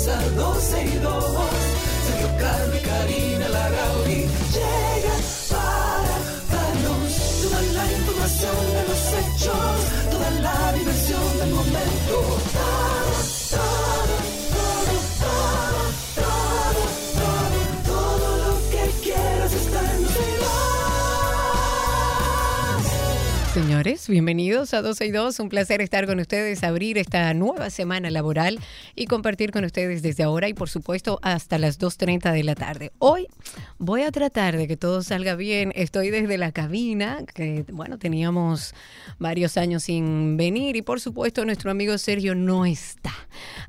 comienza 12 y 2. Sergio Carlos y Karina Bienvenidos a 12 y 2. Un placer estar con ustedes, abrir esta nueva semana laboral y compartir con ustedes desde ahora y por supuesto hasta las 2.30 de la tarde. Hoy voy a tratar de que todo salga bien. Estoy desde la cabina, que bueno, teníamos varios años sin venir y por supuesto nuestro amigo Sergio no está.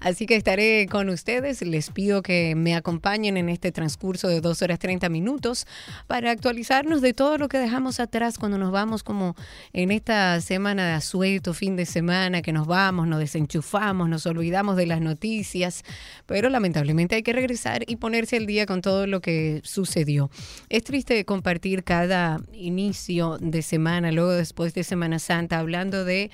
Así que estaré con ustedes. Les pido que me acompañen en este transcurso de 2 horas 30 minutos para actualizarnos de todo lo que dejamos atrás cuando nos vamos como en esta semana de asueto, fin de semana, que nos vamos, nos desenchufamos, nos olvidamos de las noticias, pero lamentablemente hay que regresar y ponerse al día con todo lo que sucedió. Es triste compartir cada inicio de semana, luego después de Semana Santa, hablando de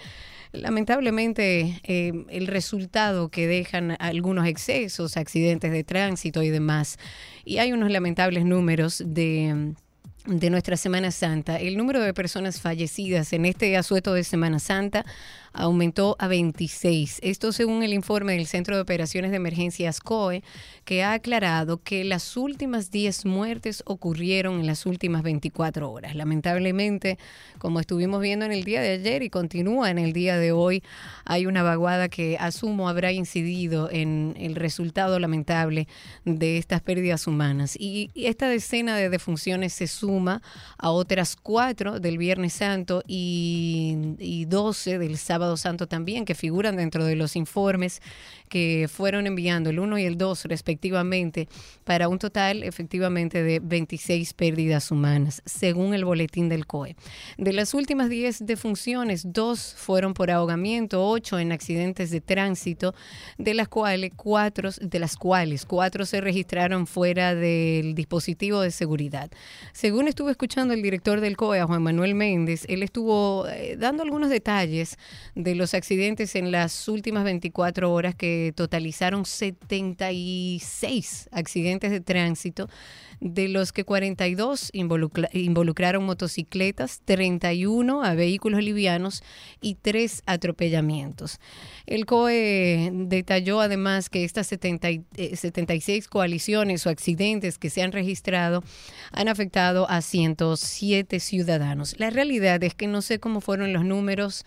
lamentablemente eh, el resultado que dejan algunos excesos, accidentes de tránsito y demás. Y hay unos lamentables números de de nuestra Semana Santa, el número de personas fallecidas en este asueto de Semana Santa aumentó a 26. Esto según el informe del Centro de Operaciones de Emergencias COE, que ha aclarado que las últimas 10 muertes ocurrieron en las últimas 24 horas. Lamentablemente, como estuvimos viendo en el día de ayer y continúa en el día de hoy, hay una vaguada que asumo habrá incidido en el resultado lamentable de estas pérdidas humanas. Y, esta decena de defunciones se suma a otras cuatro del Viernes Santo y, y 12 del sábado Santo también, que figuran dentro de los informes que fueron enviando el 1 y el 2 respectivamente, para un total efectivamente de 26 pérdidas humanas, según el boletín del COE. De las últimas 10 defunciones, dos fueron por ahogamiento, 8 en accidentes de tránsito, de las cuales cuatro, de las cuales cuatro se registraron fuera del dispositivo de seguridad. Según estuve escuchando el director del COE, Juan Manuel Méndez, él estuvo eh, dando algunos detalles de los accidentes en las últimas 24 horas que totalizaron 76 accidentes de tránsito, de los que 42 involucra- involucraron motocicletas, 31 a vehículos livianos y 3 atropellamientos. El COE detalló además que estas 70 y- eh, 76 coaliciones o accidentes que se han registrado han afectado a 107 ciudadanos. La realidad es que no sé cómo fueron los números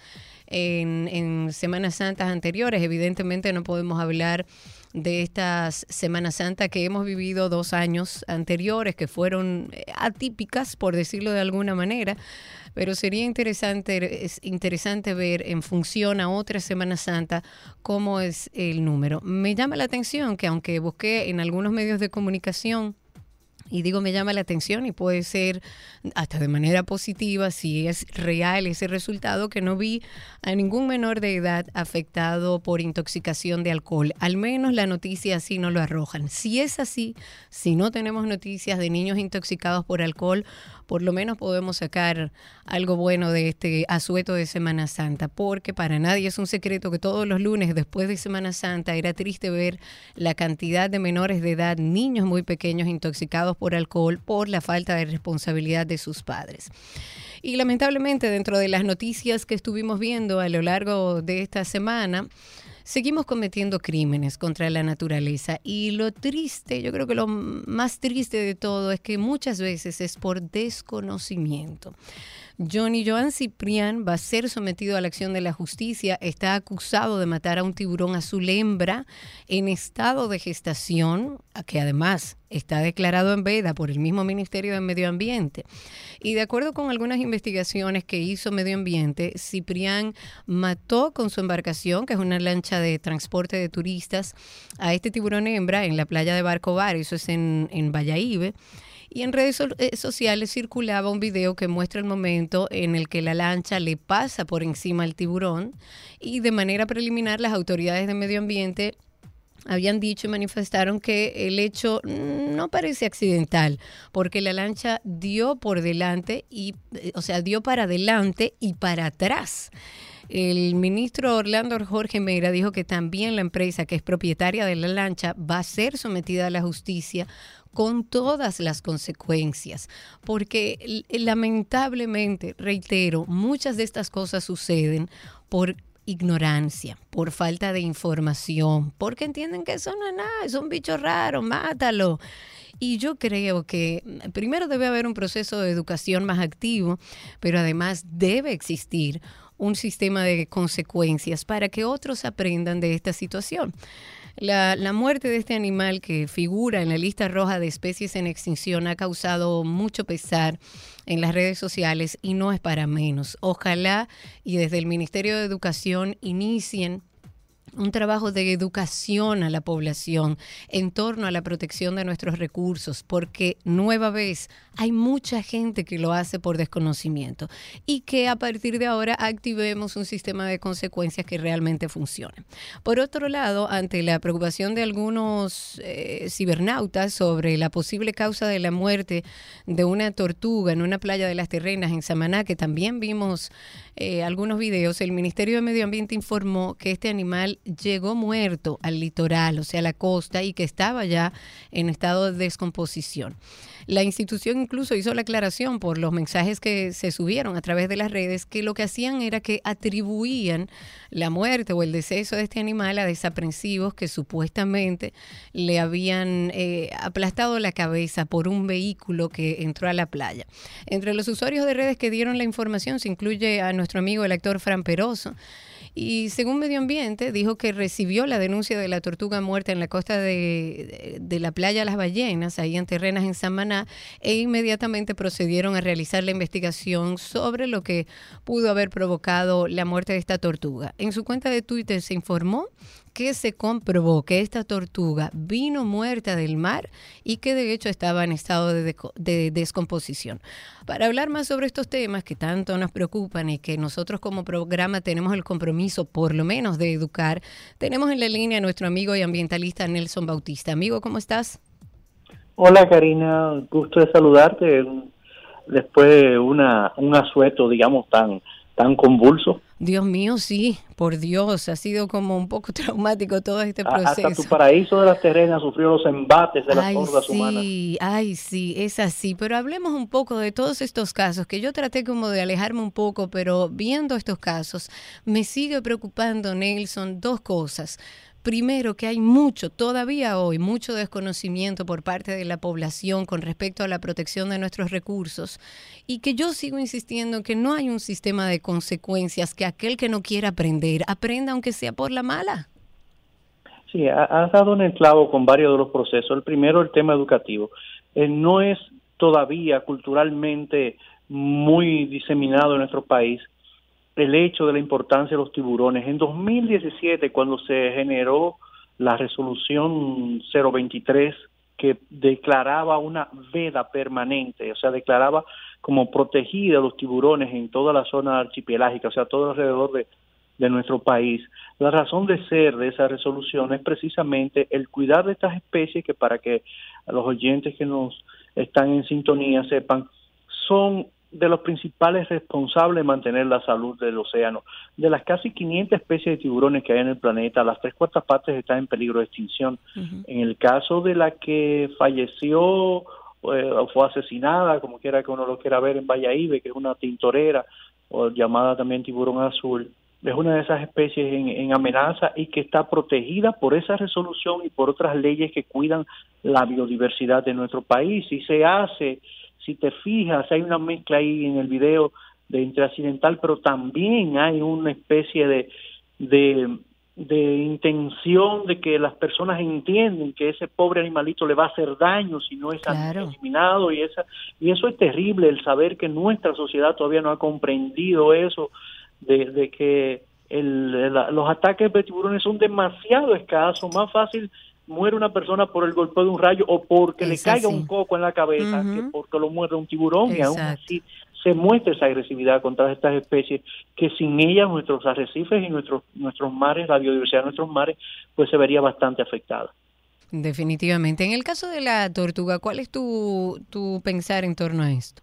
en, en Semanas Santas anteriores. Evidentemente no podemos hablar de estas Semanas Santa que hemos vivido dos años anteriores, que fueron atípicas, por decirlo de alguna manera, pero sería interesante, es interesante ver en función a otra Semana Santa cómo es el número. Me llama la atención que aunque busqué en algunos medios de comunicación, y digo, me llama la atención y puede ser hasta de manera positiva si es real ese resultado que no vi a ningún menor de edad afectado por intoxicación de alcohol. Al menos la noticia así no lo arrojan. Si es así, si no tenemos noticias de niños intoxicados por alcohol, por lo menos podemos sacar algo bueno de este asueto de Semana Santa, porque para nadie es un secreto que todos los lunes después de Semana Santa era triste ver la cantidad de menores de edad, niños muy pequeños intoxicados por alcohol por la falta de responsabilidad de sus padres. Y lamentablemente dentro de las noticias que estuvimos viendo a lo largo de esta semana, seguimos cometiendo crímenes contra la naturaleza y lo triste, yo creo que lo más triste de todo es que muchas veces es por desconocimiento. Johnny Joan Ciprián va a ser sometido a la acción de la justicia. Está acusado de matar a un tiburón azul hembra en estado de gestación, que además está declarado en veda por el mismo Ministerio de Medio Ambiente. Y de acuerdo con algunas investigaciones que hizo Medio Ambiente, Ciprián mató con su embarcación, que es una lancha de transporte de turistas, a este tiburón hembra en la playa de Barcobar, eso es en, en Valladolid. Y en redes eh, sociales circulaba un video que muestra el momento en el que la lancha le pasa por encima al tiburón y de manera preliminar las autoridades de medio ambiente habían dicho y manifestaron que el hecho no parece accidental, porque la lancha dio por delante y, eh, o sea, dio para adelante y para atrás. El ministro Orlando Jorge Mera dijo que también la empresa que es propietaria de la lancha va a ser sometida a la justicia con todas las consecuencias, porque lamentablemente, reitero, muchas de estas cosas suceden por ignorancia, por falta de información, porque entienden que eso no es nada, es un bicho raro, mátalo. Y yo creo que mm, primero debe haber un proceso de educación más activo, pero además debe existir un sistema de consecuencias para que otros aprendan de esta situación. La, la, muerte de este animal que figura en la lista roja de especies en extinción ha causado mucho pesar en las redes sociales y no es para menos. Ojalá y desde el Ministerio de Educación inicien un trabajo de educación a la población en torno a la protección de nuestros recursos, porque nueva vez hay mucha gente que lo hace por desconocimiento y que a partir de ahora activemos un sistema de consecuencias que realmente funcione. Por otro lado, ante la preocupación de algunos eh, cibernautas sobre la posible causa de la muerte de una tortuga en una playa de las Terrenas en Samaná, que también vimos eh, algunos videos, el Ministerio de Medio Ambiente informó que este animal llegó muerto al litoral, o sea, a la costa, y que estaba ya en estado de descomposición. La institución incluso hizo la aclaración por los mensajes que se subieron a través de las redes que lo que hacían era que atribuían la muerte o el deceso de este animal a desaprensivos que supuestamente le habían eh, aplastado la cabeza por un vehículo que entró a la playa. Entre los usuarios de redes que dieron la información se incluye a nuestro amigo el actor Fran Peroso, y según Medio Ambiente, dijo que recibió la denuncia de la tortuga muerta en la costa de, de, la playa Las Ballenas, ahí en Terrenas, en Samaná, e inmediatamente procedieron a realizar la investigación sobre lo que pudo haber provocado la muerte de esta tortuga. En su cuenta de Twitter se informó que se comprobó que esta tortuga vino muerta del mar y que de hecho estaba en estado de, descomposición. Para hablar más sobre estos temas que tanto nos preocupan y que nosotros como programa tenemos el compromiso por lo menos de educar, tenemos en la línea a nuestro amigo y ambientalista Nelson Bautista. Amigo, ¿cómo estás? Hola Karina, gusto de saludarte después de una, un asueto, digamos, tan, tan convulso. Dios mío, sí, por Dios, ha sido como un poco traumático todo este proceso. Hasta tu paraíso de las terrenas sufrió los embates de las ay, hordas sí, humanas. Ay, sí, es así. Pero hablemos un poco de todos estos casos, que yo traté como de alejarme un poco, pero viendo estos casos, me sigue preocupando, Nelson, dos cosas. Primero, que hay mucho, todavía hoy, mucho desconocimiento por parte de la población con respecto a la protección de nuestros recursos y que yo sigo insistiendo que no hay un sistema de consecuencias, que aquel que no quiera aprender, aprenda aunque sea por la mala. Sí, has dado en el clavo con varios de los procesos. El primero, el tema educativo. Eh, no es todavía culturalmente muy diseminado en nuestro país el hecho de la importancia de los tiburones. En 2017, cuando se generó la resolución 023 que declaraba una veda permanente, o sea, declaraba como protegida los tiburones en toda la zona archipelágica, o sea, todo alrededor de, de nuestro país. La razón de ser de esa resolución es precisamente el cuidar de estas especies que para que los oyentes que nos están en sintonía sepan, son de los principales responsables de mantener la salud del océano. De las casi 500 especies de tiburones que hay en el planeta, las tres cuartas partes están en peligro de extinción. En el caso de la que falleció eh, o fue asesinada, como quiera que uno lo quiera ver en Valladolid, que es una tintorera o llamada también tiburón azul, es una de esas especies en, en, amenaza y que está protegida por esa resolución y por otras leyes que cuidan la biodiversidad de nuestro país. Y se hace si te fijas, hay una mezcla ahí en el video de interaccidental, pero también hay una especie de, de, de intención de que las personas entienden que ese pobre animalito le va a hacer daño si no es eliminado y esa y eso es terrible el saber que nuestra sociedad todavía no ha comprendido eso de, que el, los ataques de tiburones son demasiado escasos más fácil muere una persona por el golpe de un rayo o porque le caiga un coco en la cabeza que porque lo muerde un tiburón y aún así se muestra esa agresividad contra estas especies que sin ellas nuestros arrecifes y nuestros nuestros mares, la biodiversidad de nuestros mares, pues se vería bastante afectada. Definitivamente. En el caso de la tortuga, ¿cuál es tu, tu pensar en torno a esto?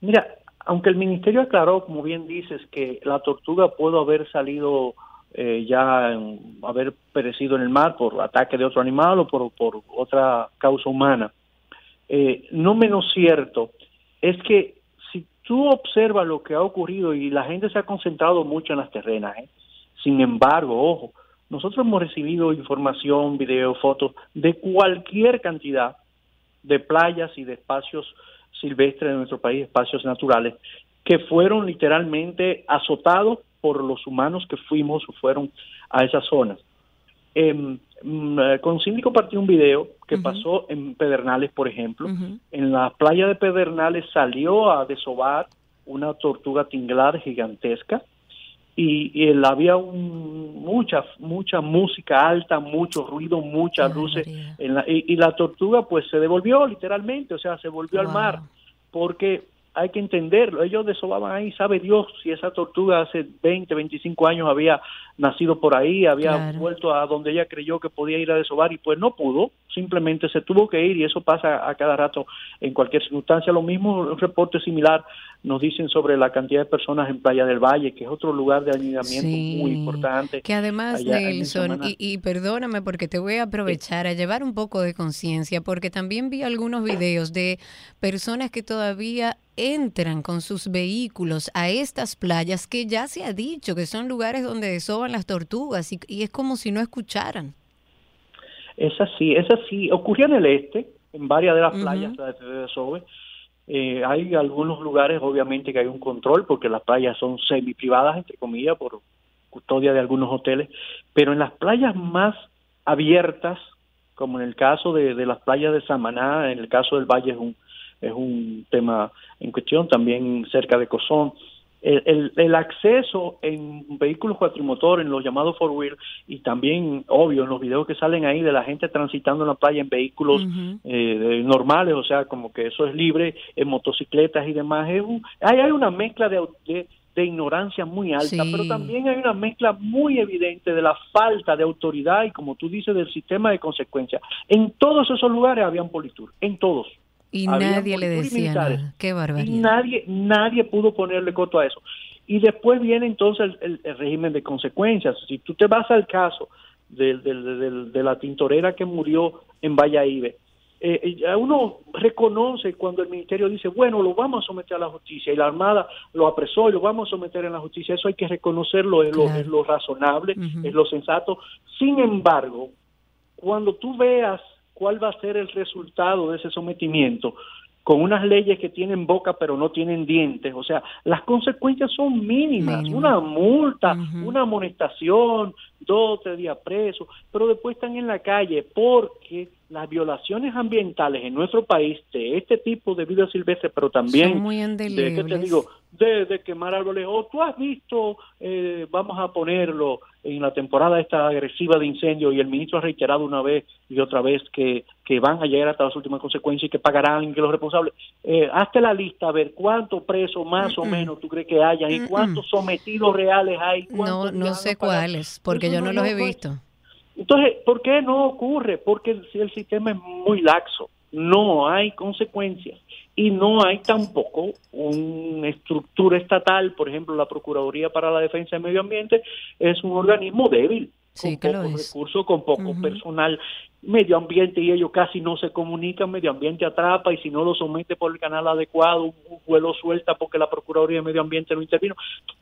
Mira, aunque el ministerio aclaró, como bien dices, que la tortuga pudo haber salido eh, ya, haber perecido en el mar por ataque de otro animal o por, por otra causa humana, eh, no menos cierto es que si tú observas lo que ha ocurrido y la gente se ha concentrado mucho en las terrenas, ¿eh? sin embargo, ojo, nosotros hemos recibido información, video, fotos de cualquier cantidad de playas y de espacios silvestres de nuestro país, espacios naturales, que fueron literalmente azotados por los humanos que fuimos o fueron a esas zonas. Eh, con Síndico partí un video que pasó en Pedernales, por ejemplo. En la playa de Pedernales salió a desovar una tortuga tinglar gigantesca y, él había mucha mucha música alta, mucho ruido, muchas luces en la, y, la tortuga pues se devolvió literalmente, o sea, se volvió al mar. Porque hay que entenderlo. Ellos desobaban ahí, sabe Dios si esa tortuga hace 20, 25 años había nacido por ahí, había vuelto a donde ella creyó que podía ir a desovar y pues no pudo, simplemente se tuvo que ir y eso pasa a cada rato en cualquier circunstancia. Lo mismo, un reporte similar nos dicen sobre la cantidad de personas en Playa del Valle, que es otro lugar de anidamiento muy importante. Que además, Nelson, y, y, perdóname porque te voy a aprovechar a llevar un poco de conciencia, porque también vi algunos videos de personas que todavía entran con sus vehículos a estas playas que ya se ha dicho que son lugares donde desoban las tortugas y, es como si no escucharan. Es así, es así. Ocurrió en el este, en varias de las playas de desove. Eh, hay algunos lugares, obviamente, que hay un control porque las playas son semi privadas, entre comillas, por custodia de algunos hoteles, pero en las playas más abiertas, como en el caso de, de las playas de Samaná, en el caso del Valle es un, es un tema en cuestión, también cerca de Cozón. El, el, acceso en vehículos cuatrimotor, en los llamados four wheel, y también, obvio, en los videos que salen ahí de la gente transitando en la playa en vehículos eh, normales, o sea, como que eso es libre, en motocicletas y demás, es hay, hay una mezcla de, de, ignorancia muy alta, pero también hay una mezcla muy evidente de la falta de autoridad y, como tú dices, del sistema de consecuencias. En todos esos lugares habían politur, en todos. Y nadie le decía nada. Qué barbaridad. Y nadie, nadie pudo ponerle coto a eso. Y después viene entonces el, régimen de consecuencias. Si tú te vas al caso de, de, la tintorera que murió en Valladolid, eh, eh uno reconoce cuando el ministerio dice, bueno, lo vamos a someter a la justicia y la Armada lo apresó y lo vamos a someter a la justicia. Eso hay que reconocerlo, es, lo, es lo razonable, es lo sensato. Sin embargo, cuando tú veas cuál va a ser el resultado de ese sometimiento con unas leyes que tienen boca pero no tienen dientes, o sea, las consecuencias son mínimas, una multa, una amonestación, dos o tres días presos, pero después están en la calle porque las violaciones ambientales en nuestro país de este tipo de vida silvestre, pero también de, ¿qué te digo? De, quemar árboles, o tú has visto, eh, vamos a ponerlo en la temporada esta agresiva de incendio y el ministro ha reiterado una vez y otra vez que, que van a llegar hasta las últimas consecuencias y que pagarán que los responsables. Eh, hazte la lista a ver cuántos presos más o menos tú crees que haya y cuántos sometidos reales hay. No, no sé cuáles, porque yo no, los he visto. Entonces, ¿por qué no ocurre? Porque el, el sistema es muy laxo, no hay consecuencias y no hay tampoco una estructura estatal, por ejemplo, la Procuraduría para la Defensa del Medio Ambiente es un organismo débil, con pocos recursos, con poco personal, medio ambiente y ellos casi no se comunican, medio ambiente atrapa y si no lo somete por el canal adecuado, un vuelo suelta porque la Procuraduría de Medio Ambiente no intervino,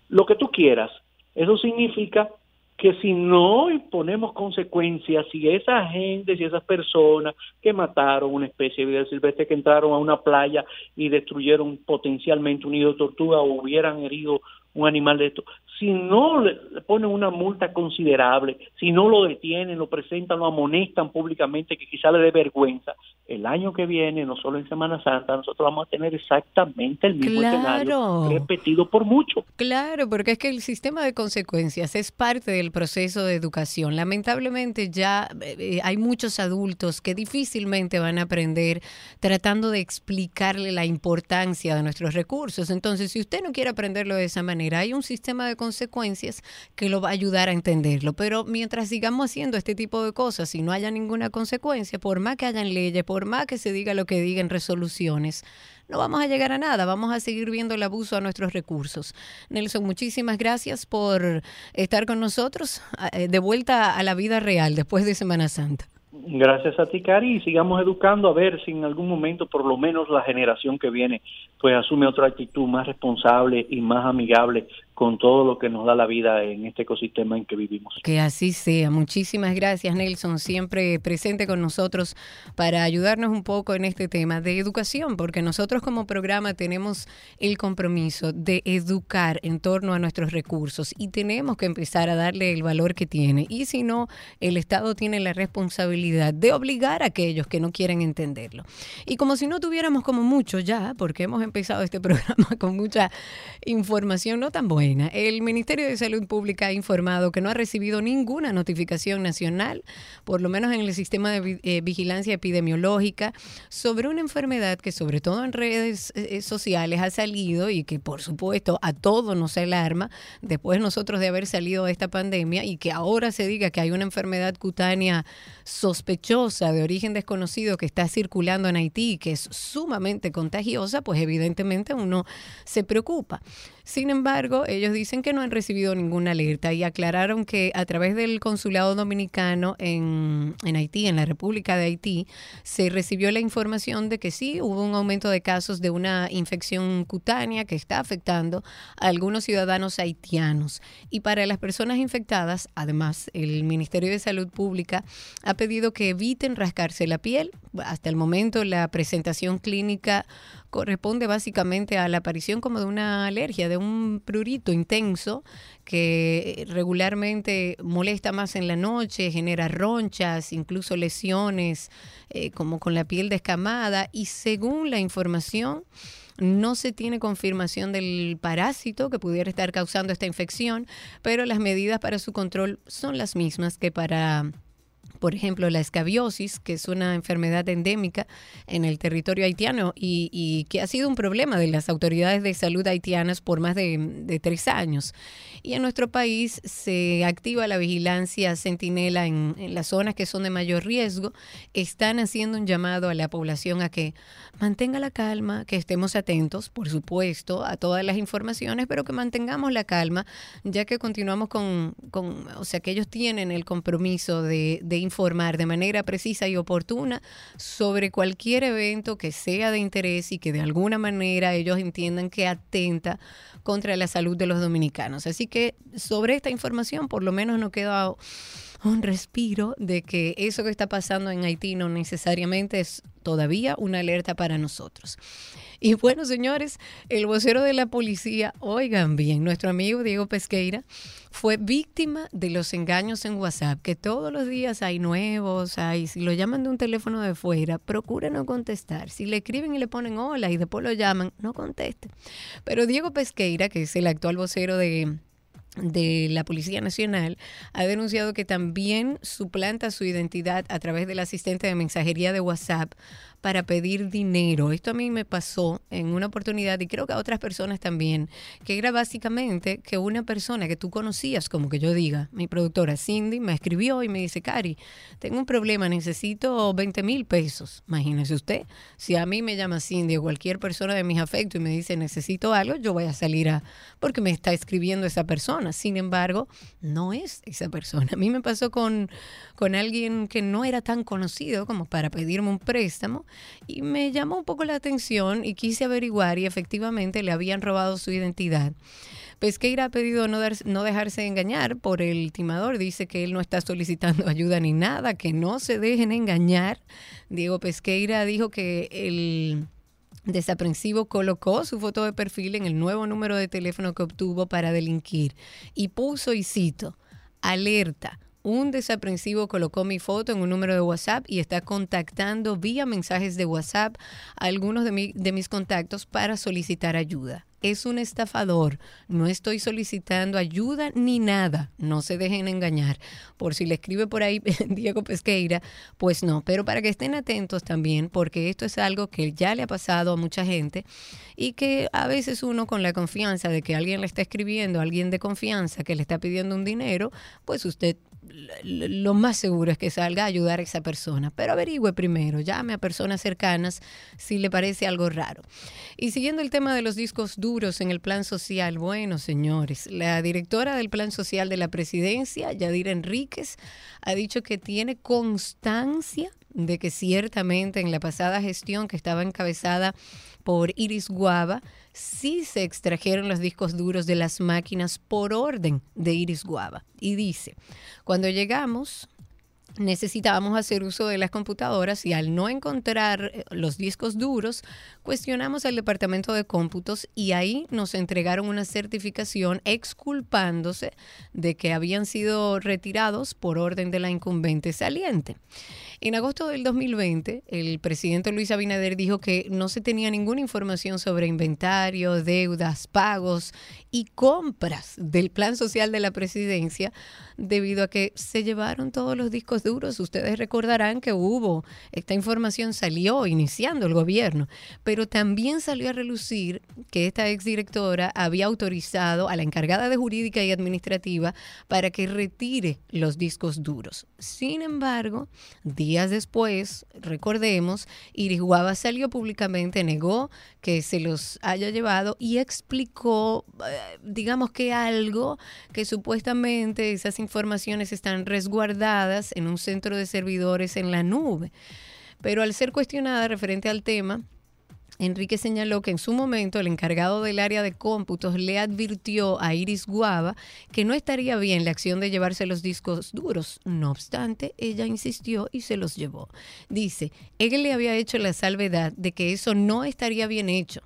lo que tú quieras. Eso significa que si no ponemos consecuencias, si esa gente, si esas personas que mataron una especie de vida silvestre, que entraron a una playa y destruyeron potencialmente un nido de tortuga o hubieran herido un animal de esto, si no le, ponen una multa considerable, si no lo detienen, lo presentan, lo amonestan públicamente, que quizá le dé vergüenza, el año que viene, no solo en Semana Santa, nosotros vamos a tener exactamente el mismo escenario repetido por mucho. Claro, porque es que el sistema de consecuencias es parte del proceso de educación. Lamentablemente ya eh, hay muchos adultos que difícilmente van a aprender tratando de explicarle la importancia de nuestros recursos. Entonces, si usted no quiere aprenderlo de esa manera, hay un sistema de consecuencias que lo va a ayudar a entenderlo. Pero mientras sigamos haciendo este tipo de cosas y no haya ninguna consecuencia, por más que hayan leyes, por más que se diga lo que digan resoluciones, no vamos a llegar a nada, vamos a seguir viendo el abuso a nuestros recursos. Nelson, muchísimas gracias por estar con nosotros eh, de vuelta a la vida real después de Semana Santa. Gracias a ti, Cari, y sigamos educando a ver si en algún momento, por lo menos la generación que viene, pues asume otra actitud más responsable y más amigable con todo lo que nos da la vida en este ecosistema en que vivimos. Que así sea. Muchísimas gracias, Nelson, siempre presente con nosotros para ayudarnos un poco en este tema de educación, porque nosotros como programa tenemos el compromiso de educar en torno a nuestros recursos y tenemos que empezar a darle el valor que tiene. Y si no, el Estado tiene la responsabilidad de obligar a aquellos que no quieren entenderlo. Y como si no tuviéramos como mucho ya, porque hemos empezado este programa con mucha información no tan buena el Ministerio de Salud Pública ha informado que no ha recibido ninguna notificación nacional, por lo menos en el sistema de eh, vigilancia epidemiológica, sobre una enfermedad que sobre todo en redes eh, sociales ha salido y que por supuesto a todos nos alarma después nosotros de haber salido de esta pandemia y que ahora se diga que hay una enfermedad cutánea sospechosa de origen desconocido que está circulando en Haití y que es sumamente contagiosa, pues evidentemente uno se preocupa. Sin embargo, ellos dicen que no han recibido ninguna alerta y aclararon que a través del consulado dominicano en, Haití, en la República de Haití, se recibió la información de que sí hubo un aumento de casos de una infección cutánea que está afectando a algunos ciudadanos haitianos. Y para las personas infectadas, además, el Ministerio de Salud Pública ha pedido que eviten rascarse la piel. Hasta el momento, la presentación clínica corresponde básicamente a la aparición como de una alergia, de un prurito intenso que regularmente molesta más en la noche, genera ronchas, incluso lesiones, eh, como con la piel descamada. Y según la información no se tiene confirmación del parásito que pudiera estar causando esta infección, pero las medidas para su control son las mismas que para por ejemplo, la escabiosis, que es una enfermedad endémica en el territorio haitiano y, que ha sido un problema de las autoridades de salud haitianas por más de, tres años. Y en nuestro país se activa la vigilancia centinela en, las zonas que son de mayor riesgo. Están haciendo un llamado a la población a que mantenga la calma, que estemos atentos, por supuesto, a todas las informaciones, pero que mantengamos la calma, ya que continuamos con, con o sea, que ellos tienen el compromiso de, de informar de manera precisa y oportuna sobre cualquier evento que sea de interés y que de alguna manera ellos entiendan que atenta contra la salud de los dominicanos. Así que sobre esta información por lo menos no queda un respiro de que eso que está pasando en Haití no necesariamente es todavía una alerta para nosotros. Y bueno, señores, el vocero de la policía, oigan bien, nuestro amigo Diego Pesqueira fue víctima de los engaños en WhatsApp, que todos los días hay nuevos, hay, si lo llaman de un teléfono de fuera, procura no contestar. Si le escriben y le ponen hola y después lo llaman, no conteste. Pero Diego Pesqueira, que es el actual vocero de de la Policía Nacional ha denunciado que también suplanta su identidad a través del asistente de mensajería de WhatsApp para pedir dinero. Esto a mí me pasó en una oportunidad y creo que a otras personas también, que era básicamente que una persona que tú conocías, como que yo diga, mi productora Cindy, me escribió y me dice, Cari, tengo un problema, necesito 20 mil pesos. Imagínese usted, si a mí me llama Cindy o cualquier persona de mis afectos y me dice, necesito algo, yo voy a salir a, porque me está escribiendo esa persona. Sin embargo, no es esa persona. A mí me pasó con, con alguien que no era tan conocido como para pedirme un préstamo y me llamó un poco la atención y quise averiguar y efectivamente le habían robado su identidad. Pesqueira ha pedido no, no dejarse engañar por el timador. Dice que él no está solicitando ayuda ni nada, que no se dejen engañar. Diego Pesqueira dijo que el desaprensivo colocó su foto de perfil en el nuevo número de teléfono que obtuvo para delinquir y puso, y cito, alerta un desaprensivo colocó mi foto en un número de WhatsApp y está contactando vía mensajes de WhatsApp a algunos de, de, mis contactos para solicitar ayuda. Es un estafador. No estoy solicitando ayuda ni nada. No se dejen engañar. Por si le escribe por ahí Diego Pesqueira, pues no. Pero para que estén atentos también, porque esto es algo que ya le ha pasado a mucha gente y que a veces uno con la confianza de que alguien le está escribiendo, alguien de confianza que le está pidiendo un dinero, pues usted lo más seguro es que salga a ayudar a esa persona. Pero averigüe primero, llame a personas cercanas si le parece algo raro. Y siguiendo el tema de los discos duros en el plan social, bueno, señores, la directora del plan social de la presidencia, Yadira Enríquez, ha dicho que tiene constancia de que ciertamente en la pasada gestión que estaba encabezada por Iris Guava, sí se extrajeron los discos duros de las máquinas por orden de Iris Guava. Y dice, cuando llegamos necesitábamos hacer uso de las computadoras y al no encontrar eh, los discos duros, cuestionamos al departamento de cómputos y ahí nos entregaron una certificación exculpándose de que habían sido retirados por orden de la incumbente saliente. En agosto del 2020, el presidente Luis Abinader dijo que no se tenía ninguna información sobre inventario, deudas, pagos y compras del plan social de la presidencia debido a que se llevaron todos los discos duros. Ustedes recordarán que hubo, esta información salió iniciando el gobierno, pero también salió a relucir que esta exdirectora había autorizado a la encargada de jurídica y administrativa para que retire los discos duros. Sin embargo, días después, recordemos, Iris Guava salió públicamente, negó que se los haya llevado y explicó, eh, digamos que algo que supuestamente esas informaciones están resguardadas en un centro de servidores en la nube. Pero al ser cuestionada referente al tema, Enrique señaló que en su momento el encargado del área de cómputos le advirtió a Iris Guava que no estaría bien la acción de llevarse los discos duros. No obstante, ella insistió y se los llevó. Dice, él le había hecho la salvedad de que eso no estaría bien hecho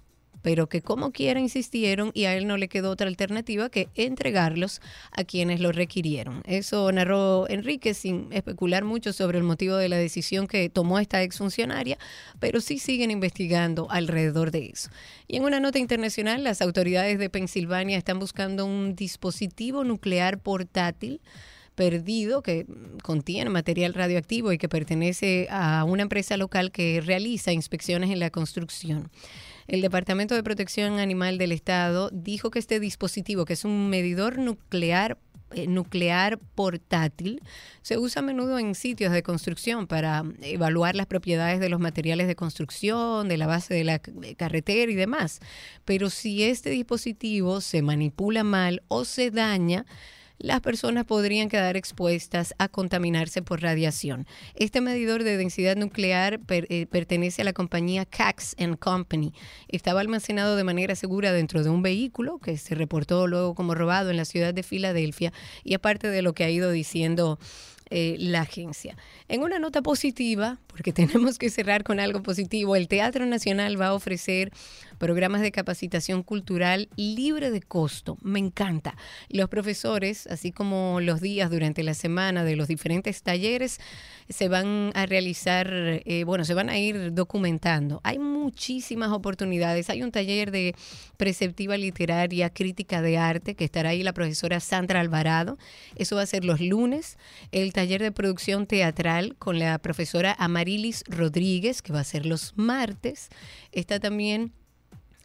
pero que como quiera insistieron y a él no le quedó otra alternativa que entregarlos a quienes lo requirieron. Eso narró Enrique sin especular mucho sobre el motivo de la decisión que tomó esta exfuncionaria, pero sí siguen investigando alrededor de eso. Y en una nota internacional, las autoridades de Pensilvania están buscando un dispositivo nuclear portátil perdido que contiene material radioactivo y que pertenece a una empresa local que realiza inspecciones en la construcción. El Departamento de Protección Animal del Estado dijo que este dispositivo, que es un medidor nuclear eh, nuclear portátil se usa a menudo en sitios de construcción para evaluar las propiedades de los materiales de construcción, de la base de la carretera y demás. Pero si este dispositivo se manipula mal o se daña, las personas podrían quedar expuestas a contaminarse por radiación. Este medidor de densidad nuclear eh, pertenece a la compañía Cax Company. Estaba almacenado de manera segura dentro de un vehículo que se reportó luego como robado en la ciudad de Filadelfia y aparte de lo que ha ido diciendo eh, la agencia. En una nota positiva, porque tenemos que cerrar con algo positivo, el Teatro Nacional va a ofrecer programas de capacitación cultural libre de costo. Me encanta. Los profesores, así como los días durante la semana de los diferentes talleres, se van a realizar, eh, bueno, se van a ir documentando. Hay muchísimas oportunidades. Hay un taller de preceptiva literaria, crítica de arte, que estará ahí la profesora Sandra Alvarado. Eso va a ser los lunes. El taller de producción teatral con la profesora Amarilis Rodríguez, que va a ser los martes. Está también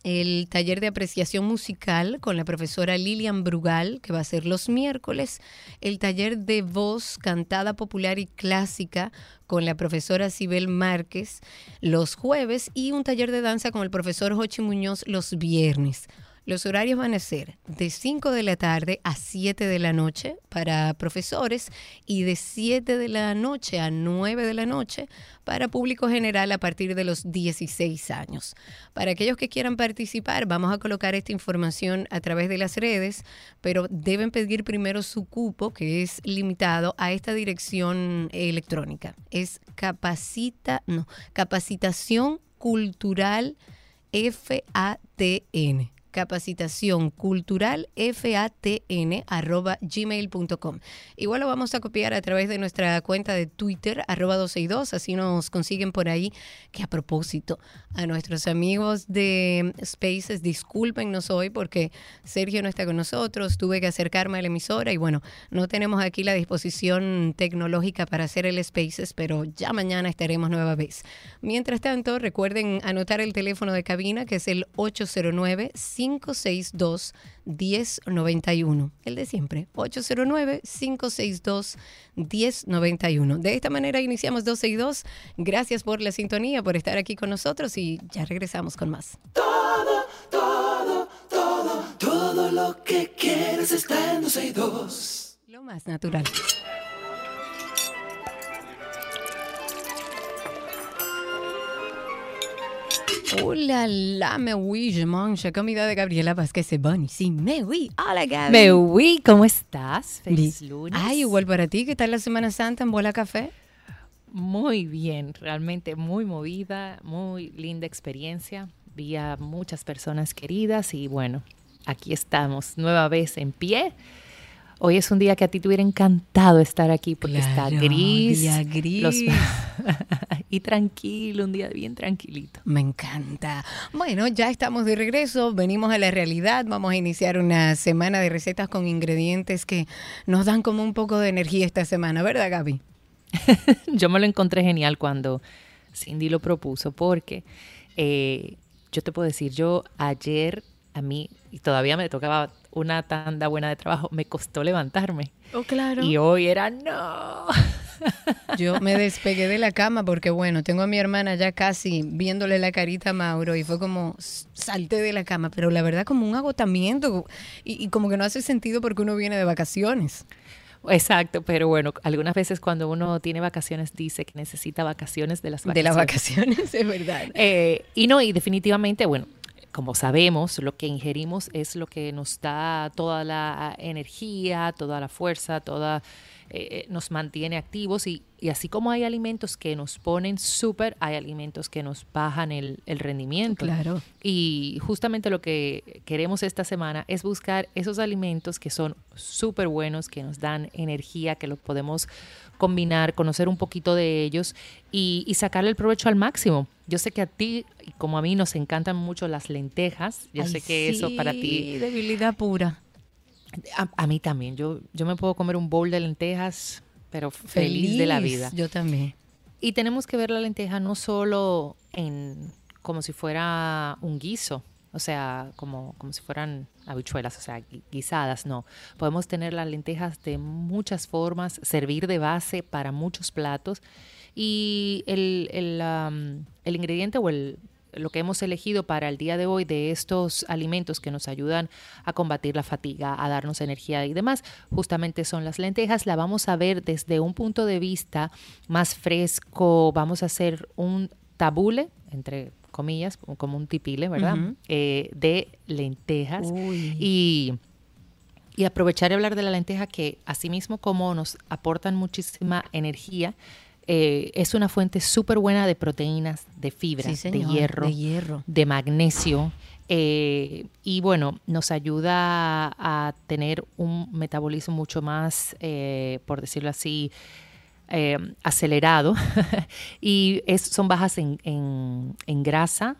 el taller de apreciación musical con la profesora Lilian Brugal, que va a ser los miércoles, el taller de voz cantada popular y clásica con la profesora Sibel Márquez los jueves y un taller de danza con el profesor Jochi Muñoz los viernes. Los horarios van a ser de 5 de la tarde a 7 de la noche para profesores y de 7 de la noche a 9 de la noche para público general a partir de los 16 años. Para aquellos que quieran participar, vamos a colocar esta información a través de las redes, pero deben pedir primero su cupo, que es limitado a esta dirección electrónica. Es capacita, no, capacitación cultural FATN capacitación cultural fatn arroba gmail.com. Igual lo vamos a copiar a través de nuestra cuenta de Twitter arroba 12 y 2, así nos consiguen por ahí. Que a propósito, a nuestros amigos de Spaces, discúlpenos hoy porque Sergio no está con nosotros, tuve que acercarme a la emisora y bueno, no tenemos aquí la disposición tecnológica para hacer el Spaces, pero ya mañana estaremos nueva vez. Mientras tanto, recuerden anotar el teléfono de cabina que es el 809 562 1091. El de siempre, 809-562-1091. De esta manera iniciamos 12 y 2. Gracias por la sintonía, por estar aquí con nosotros y ya regresamos con más. Todo, todo, todo, todo lo que quieres está en 12 y 2. Lo más natural. Hola, la me oui, je mange comida de Gabriela Vázquez Seboni. Sí, me oui. Hola, Gaby. Me oui, ¿cómo estás? Feliz lunes. Ay, igual para ti. ¿Qué tal la Semana Santa en Bola Café? Muy bien, realmente muy movida, muy linda experiencia. Vi a muchas personas queridas y bueno, aquí estamos nueva vez en pie. Hoy es un día que a ti te hubiera encantado estar aquí porque está gris. día gris. los- y tranquilo, un día bien tranquilito. Me encanta. Bueno, ya estamos de regreso, venimos a la realidad, vamos a iniciar una semana de recetas con ingredientes que nos dan como un poco de energía esta semana, ¿verdad, Gaby? yo me lo encontré genial cuando Cindy lo propuso porque eh, yo te puedo decir, yo ayer a mí, y todavía me tocaba una tanda buena de trabajo, me costó levantarme. Oh, claro. Y hoy era no. Yo me despegué de la cama porque, bueno, tengo a mi hermana ya casi viéndole la carita a Mauro y fue como s- salté de la cama, pero la verdad como un agotamiento y, y como que no hace sentido porque uno viene de vacaciones. Exacto, pero bueno, algunas veces cuando uno tiene vacaciones dice que necesita vacaciones de las vacaciones. De las vacaciones, es verdad. Eh, y no, y definitivamente, bueno, como sabemos, lo que ingerimos es lo que nos da toda la energía, toda la fuerza, toda eh, nos mantiene activos y, y así como hay alimentos que nos ponen súper, hay alimentos que nos bajan el, el rendimiento. Claro. Y justamente lo que queremos esta semana es buscar esos alimentos que son súper buenos, que nos dan energía, que los podemos combinar, conocer un poquito de ellos y, y sacarle el provecho al máximo. Yo sé que a ti, y como a mí, nos encantan mucho las lentejas. Yo Ay, sé que eso para ti, debilidad pura. a, a mí también. Yo, yo me puedo comer un bowl de lentejas, pero feliz, de la vida. Yo también. Y tenemos que ver la lenteja no solo en como si fuera un guiso, o sea, como, como si fueran habichuelas, o sea, gui- guisadas, no. Podemos tener las lentejas de muchas formas, servir de base para muchos platos. Y el, am, el ingrediente o el, lo que hemos elegido para el día de hoy de estos alimentos que nos ayudan a combatir la fatiga, a darnos energía y demás, justamente son las lentejas. La vamos a ver desde un punto de vista más fresco. Vamos a hacer un tabule, entre comillas, como un tipile, ¿verdad? Eh, de lentejas. Uy. Y y aprovechar y hablar de la lenteja que asimismo como nos aportan muchísima energía, eh, es una fuente súper buena de proteínas, de fibra, Sí, de hierro, de hierro. de magnesio. eh, y bueno, nos ayuda a, a tener un metabolismo mucho más, eh, por decirlo así, eh, acelerado. y son bajas en grasa,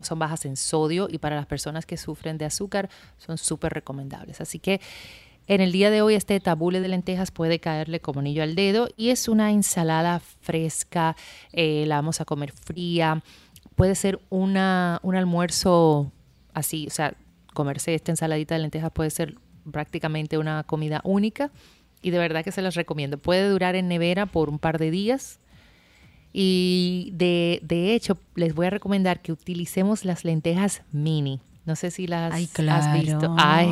son bajas en sodio y para las personas que sufren de azúcar son súper recomendables. Así que en el día de hoy este tabule de lentejas puede caerle como anillo al dedo y es una ensalada fresca, eh, la vamos a comer fría, puede ser una, un almuerzo así, o sea, comerse esta ensaladita de lentejas puede ser prácticamente una comida única y de verdad que se las recomiendo. Puede durar en nevera por un par de días y de, de hecho les voy a recomendar que utilicemos las lentejas mini. No sé si las Ay, has claro. visto. Ay,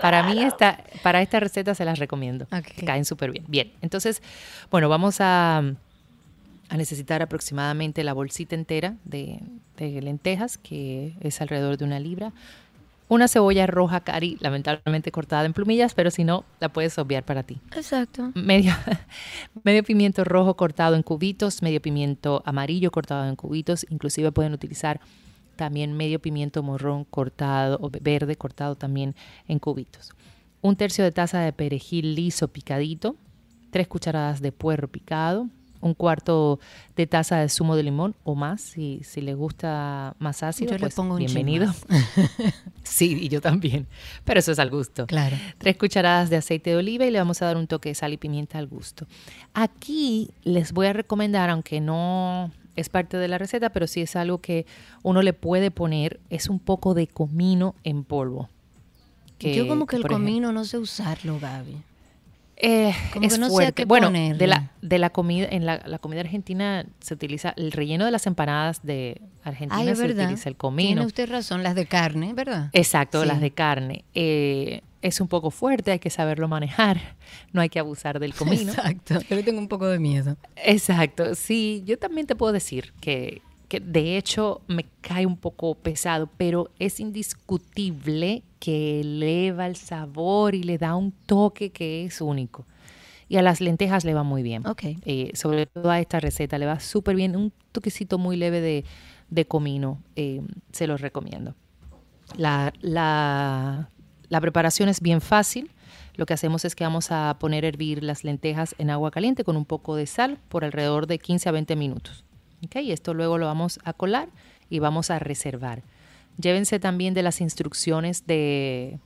para mí esta, para esta receta se las recomiendo. Ok. Caen súper bien. Bien, entonces, bueno, vamos a, a necesitar aproximadamente la bolsita entera de, de lentejas, que es alrededor de una libra. Una cebolla roja cari, lamentablemente cortada en plumillas, pero si no, la puedes obviar para ti Exacto. medio, medio pimiento rojo cortado en cubitos, medio pimiento amarillo cortado en cubitos, inclusive pueden utilizar también medio pimiento morrón cortado o verde cortado también en cubitos. Un tercio de taza de perejil liso picadito, tres cucharadas de puerro picado, un cuarto de taza de zumo de limón o más, si, si le gusta más ácido, Yo le pues pongo un chin bienvenido. sí, y yo también, pero eso es al gusto. Claro. Tres cucharadas de aceite de oliva y le vamos a dar un toque de sal y pimienta al gusto. Aquí les voy a recomendar, aunque no es parte de la receta, pero sí es algo que uno le puede poner, es un poco de comino en polvo. Yo como que el ejemplo, comino no sé usarlo, Gaby. Eh, como es que no fuerte. bueno, ponerle. de la, de la comida, en la, la comida argentina se utiliza el relleno de las empanadas de Argentina Ay, se verdad. utiliza el Tiene comino. usted razón, las de carne, ¿verdad? Exacto, Sí. las de carne. Eh, es un poco fuerte, hay que saberlo manejar, no hay que abusar del comino. Exacto. Yo le tengo un poco de miedo. Exacto, sí, yo también te puedo decir que, que de hecho me cae un poco pesado, pero es indiscutible que eleva el sabor y le da un toque que es único. Y a las lentejas le va muy bien. Eh, sobre todo a esta receta le va súper bien, un toquecito muy leve de, de comino, eh, se los recomiendo. La, la- la preparación es bien fácil. Lo que hacemos es que vamos a poner a hervir las lentejas en agua caliente con un poco de sal por alrededor de 15 a 20 minutos. ¿Ok? Esto luego lo vamos a colar y vamos a reservar. Llévense también de las instrucciones de,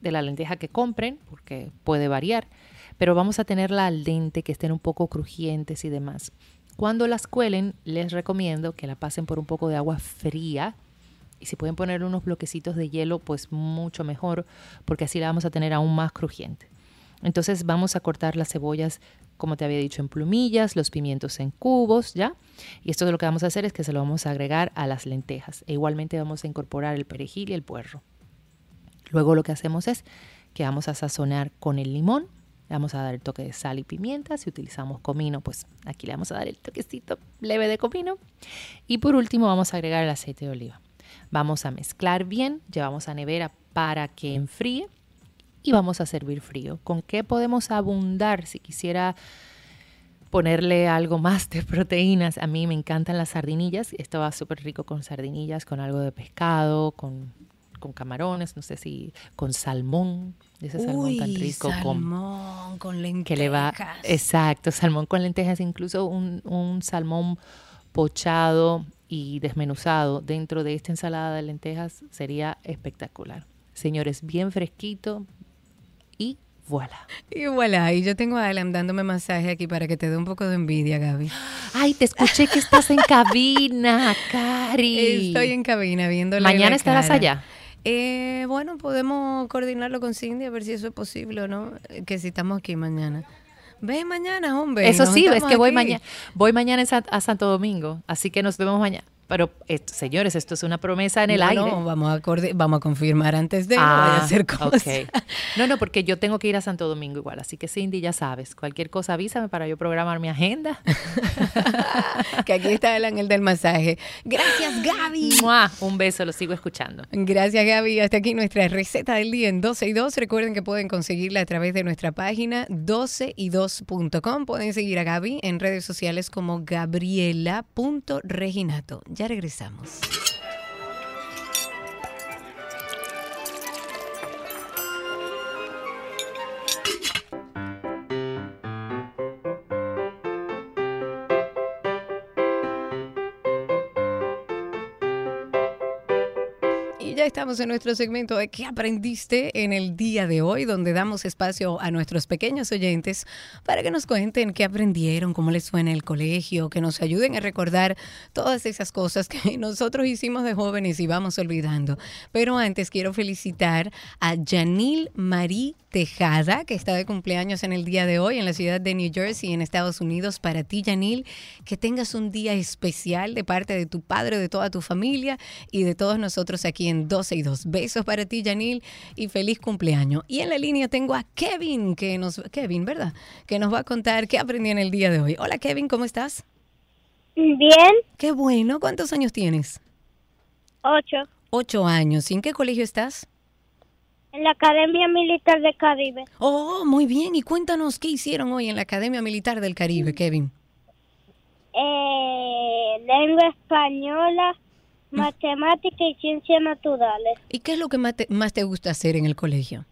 de la lenteja que compren, porque puede variar, pero vamos a tenerla al dente, que estén un poco crujientes y demás. Cuando las cuelen, les recomiendo que la pasen por un poco de agua fría y si pueden poner unos bloquecitos de hielo, pues mucho mejor, porque así la vamos a tener aún más crujiente. Entonces vamos a cortar las cebollas, como te había dicho, en plumillas, los pimientos en cubos, ¿ya? Y esto lo que vamos a hacer es que se lo vamos a agregar a las lentejas. E igualmente vamos a incorporar el perejil y el puerro. Luego lo que hacemos es que vamos a sazonar con el limón, le vamos a dar el toque de sal y pimienta. Si utilizamos comino, pues aquí le vamos a dar el toquecito leve de comino. Y por último vamos a agregar el aceite de oliva. Vamos a mezclar bien, llevamos a nevera para que enfríe y vamos a servir frío. ¿Con qué podemos abundar? Si quisiera ponerle algo más de proteínas, a mí me encantan las sardinillas. Esto va súper rico con sardinillas, con algo de pescado, con, con camarones, no sé si con salmón, ese salmón tan rico con salmón con lentejas. que le va exacto salmón con lentejas incluso un, un salmón pochado y desmenuzado dentro de esta ensalada de lentejas sería espectacular señores bien fresquito y voilà Y voilà, y yo tengo a Alan dándome masaje aquí para que te dé un poco de envidia, Gaby. ay te escuché que estás en cabina Cari Estoy en cabina mañana la estarás cara. allá Eh, bueno, podemos coordinarlo con Cindy a ver si eso es posible o no. Que si estamos aquí mañana. Ven mañana, hombre. eso sí es que voy mañana voy mañana a Santo Domingo así que nos vemos mañana pero esto, señores esto es una promesa en el No, aire no, vamos a, coordi- vamos a confirmar antes de no vaya a hacer cosas. Ah. No, no, porque yo tengo que ir a Santo Domingo igual. Así que Cindy, ya sabes, cualquier cosa avísame para yo programar mi agenda. que aquí está el del masaje. Gracias, Gaby. ¡Mua! Un beso, lo sigo escuchando. Gracias, Gaby. Hasta aquí nuestra receta del día en 12 y 2. Recuerden que pueden conseguirla a través de nuestra página 12y2.com. Pueden seguir a Gaby en redes sociales como gabriela.reginato. Ya regresamos. Ya estamos en nuestro segmento de ¿Qué aprendiste en el día de hoy? Donde damos espacio a nuestros pequeños oyentes para que nos cuenten qué aprendieron, cómo les fue en el colegio, que nos ayuden a recordar todas esas cosas que nosotros hicimos de jóvenes y vamos olvidando. Pero antes quiero felicitar a Janil Marie Tejada, que está de cumpleaños en el día de hoy en la ciudad de New Jersey, en Estados Unidos. Para ti, Janil, que tengas un día especial de parte de tu padre, de toda tu familia y de todos nosotros aquí en 12 y 2. Besos para ti, Yanil, y feliz cumpleaños. Y en la línea tengo a Kevin, que nos, Kevin, ¿verdad? Que nos va a contar qué aprendió en el día de hoy. Hola, Kevin, ¿cómo estás? Bien, Qué bueno. ¿Cuántos años tienes? ocho. Ocho años. ¿Y en qué colegio estás? En la Academia Militar de Caribe. Oh, muy bien. Y cuéntanos qué hicieron hoy en la Academia Militar del Caribe, Kevin. Eh, lengua española, matemática y ciencias naturales. ¿Y qué es lo que más te, más te gusta hacer en el colegio?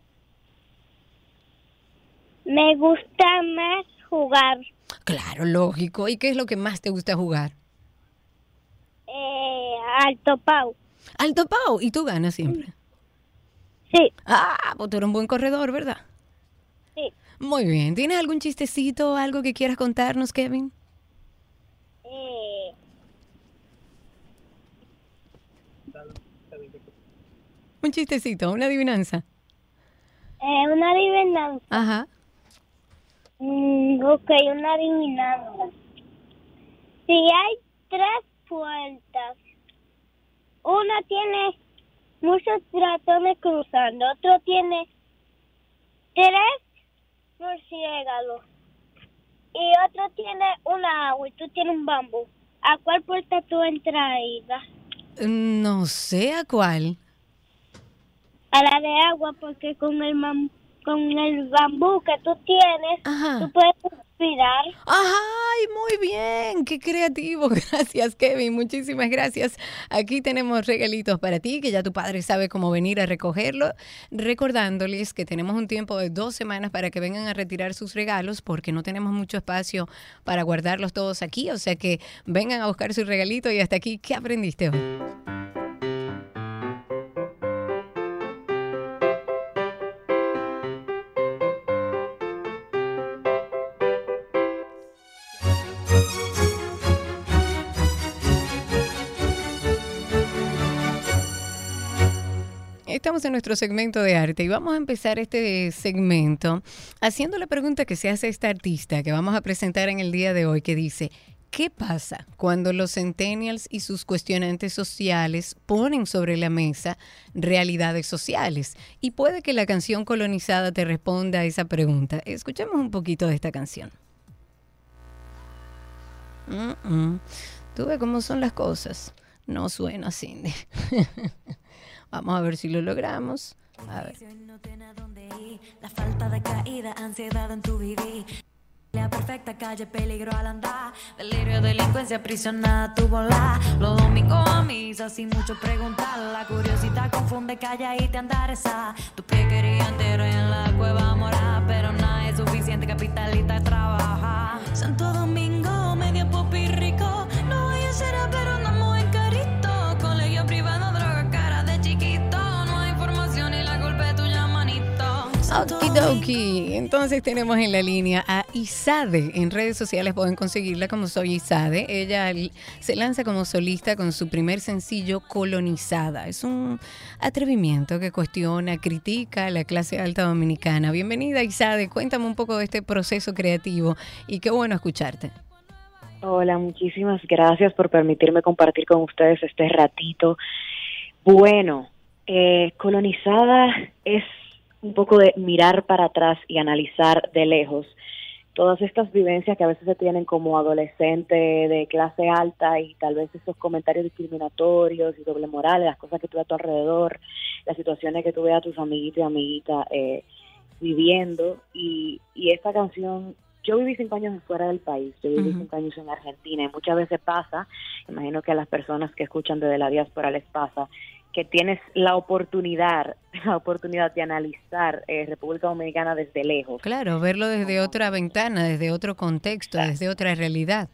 Me gusta más jugar. Claro, lógico. ¿Y qué es lo que más te gusta jugar? Eh, alto pau. Alto Pau. Y tú ganas siempre. Sí, Ah, pues tú eres un buen corredor, ¿verdad? sí. Muy bien. ¿Tienes algún chistecito o algo que quieras contarnos, Kevin? Eh, Un chistecito, una adivinanza. eh, una adivinanza. Ajá. Mm, ok, una adivinanza. Si hay tres puertas, una tiene muchos ratones cruzando, otro tiene tres murciélagos y otro tiene una agua y tú tienes un bambú. ¿A cuál puerta tú entrarías? No sé a cuál. A la de agua porque con el mam- con el bambú que tú tienes, Ajá. tú puedes respirar. ¡Ay, muy bien! ¡Qué creativo! Gracias, Kevin. Muchísimas gracias. Aquí tenemos regalitos para ti, que ya tu padre sabe cómo venir a recogerlo. Recordándoles que tenemos un tiempo de dos semanas para que vengan a retirar sus regalos, porque no tenemos mucho espacio para guardarlos todos aquí. O sea que vengan a buscar su regalito y hasta aquí, ¿qué aprendiste hoy? Estamos en nuestro segmento de arte y vamos a empezar este segmento haciendo la pregunta que se hace esta artista que vamos a presentar en el día de hoy que dice, ¿qué pasa cuando los centennials y sus cuestionantes sociales ponen sobre la mesa realidades sociales? Y puede que la canción colonizada te responda a esa pregunta. Escuchemos un poquito de esta canción. Mm, mm. Cómo son las cosas. No suena, Cindy. Vamos a ver si lo logramos. A ver. A. La falta de caída, ansiedad en tu vivir. La perfecta calle, peligro al andar. Delirio, delincuencia, aprisionada tu volar. Los domingos a misa sin mucho preguntar. La curiosidad confunde, calla y te andar esa. Tu pie quería entero en la cueva morar. Pero nada es suficiente, capitalista trabaja. Santo Domingo, medio pop y rico. No hay será, pero Okidoki. Entonces tenemos en la línea a Isade. En redes sociales pueden conseguirla como Soy Isade. Ella se lanza como solista con su primer sencillo Colonizada. Es un atrevimiento que cuestiona, critica a la clase alta dominicana. Bienvenida Isade. Cuéntame un poco de este proceso creativo y qué bueno escucharte. Hola, muchísimas gracias por permitirme compartir con ustedes este ratito. Bueno, eh, colonizada es un poco de mirar para atrás y analizar de lejos todas estas vivencias que a veces se tienen como adolescente de clase alta y tal vez esos comentarios discriminatorios y doble moral, las cosas que tú ves a tu alrededor, las situaciones que tú ves a tus amiguitos y amiguitas eh, viviendo. Y, y esta canción, yo viví cinco años fuera del país, yo viví cinco años en Argentina y muchas veces pasa, imagino que a las personas que escuchan desde la diáspora les pasa, que tienes la oportunidad, la oportunidad de analizar eh, República Dominicana desde lejos. Claro, verlo desde otra ventana, desde otro contexto, desde otra realidad.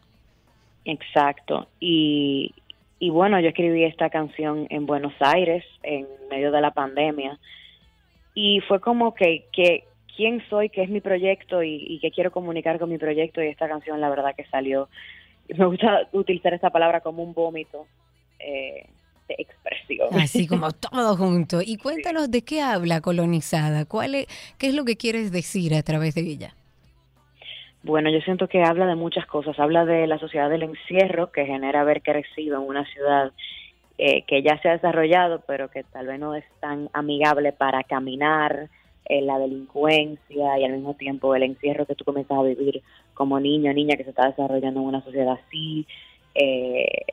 Exacto. Y, y bueno, yo escribí esta canción en Buenos Aires en medio de la pandemia. Y fue como que, que quién soy, qué es mi proyecto y, y qué quiero comunicar con mi proyecto. Y esta canción, la verdad, que salió. Me gusta utilizar esta palabra como un vómito eh, de expresión. Así como todo junto. Y cuéntanos de qué habla colonizada, cuál es, qué es lo que quieres decir a través de ella. Bueno, yo siento que habla de muchas cosas. Habla de la sociedad del encierro que genera haber crecido en una ciudad eh, que ya se ha desarrollado, pero que tal vez no es tan amigable para caminar, eh, la delincuencia y al mismo tiempo el encierro que tú comienzas a vivir como niño o niña que se está desarrollando en una sociedad así, eh,